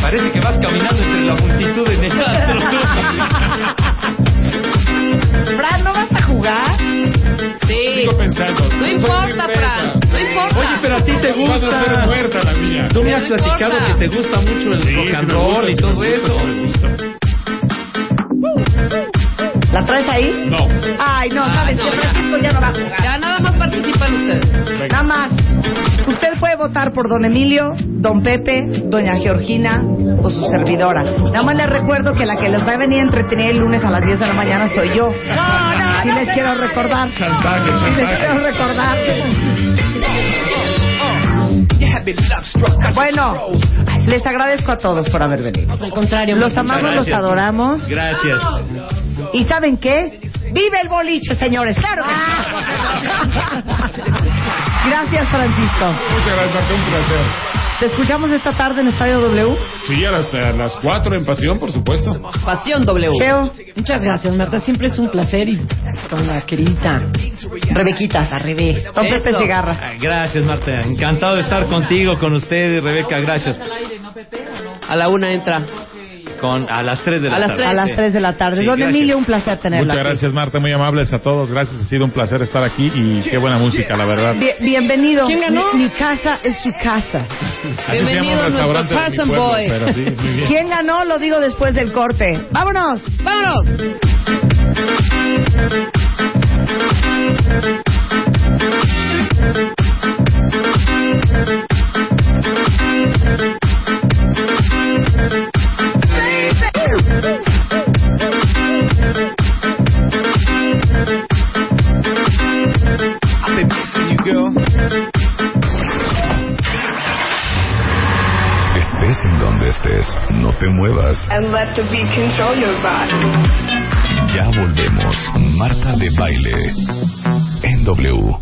S6: Parece que vas caminando entre la multitud en el antro.
S3: Fran, ¿no vas a jugar?
S5: Sí.
S7: Sigo pensando.
S5: No importa. Fran. No importa.
S6: Oye, pero a ti te
S7: Vas a ser
S6: gusta.
S7: muerta la mía.
S6: Tú me has
S5: No
S6: platicado
S5: importa.
S6: que te gusta mucho el
S7: Sí,
S6: rock and roll
S7: gusta,
S6: y todo
S7: me gusta,
S6: eso.
S7: me gusta.
S3: ¿La traes ahí?
S7: No.
S3: Ay, no,
S5: Ay,
S3: sabes
S5: no,
S3: que
S5: ya.
S3: Francisco ya no va a jugar.
S5: Ya nada más participan ustedes.
S3: Nada más. Usted puede votar por don Emilio, don Pepe, doña Georgina o su servidora. Nada más les recuerdo que la que les va a venir a entretener el lunes a las 10 de la mañana soy yo. Y les quiero recordar.
S7: Chantaje,
S3: Y les quiero recordar.
S9: Struck. got your
S3: Bueno, les agradezco a todos por haber venido.
S4: Al contrario.
S3: Los amamos, los adoramos.
S6: Gracias.
S3: ¿Y saben qué? ¡Vive el boliche, señores! ¡Claro que sí! (laughs) Gracias, Francisco.
S7: Muchas gracias, Marta. Un placer.
S3: ¿Te escuchamos esta tarde en Estadio W?
S7: Sí, a las, a las 4 en Pasión, por supuesto.
S5: Pasión W.
S3: Geo,
S4: Muchas gracias, Marta. Siempre es un placer y con la querida
S3: Rebequita, al revés. Don Pepe.
S6: Ah, Gracias, Marta. Encantado de estar contigo, con ustedes, Rebeca. Gracias.
S5: A la una entra.
S6: Con, a las 3 de la
S5: A las
S6: tarde.
S5: tres.
S3: A las 3 de la tarde.
S6: Sí,
S3: Don
S6: gracias.
S3: Emilio, un placer tenerla.
S2: Muchas
S3: aquí.
S2: gracias, Marta. Muy amables a todos. Gracias. Ha sido un placer estar aquí y qué buena música, la verdad.
S3: Bien- bienvenido.
S4: ¿Quién ganó?
S3: Mi, mi casa es su casa.
S5: Bienvenido a nuestro
S2: pueblo,
S5: Boy.
S2: pero sí, muy bien.
S3: ¿Quién ganó? Lo digo después del corte. ¡Vámonos!
S5: ¡Vámonos!
S1: Donde estés, no te muevas.
S8: And let the beat control your body.
S1: Ya volvemos. Marta de Baile. En W.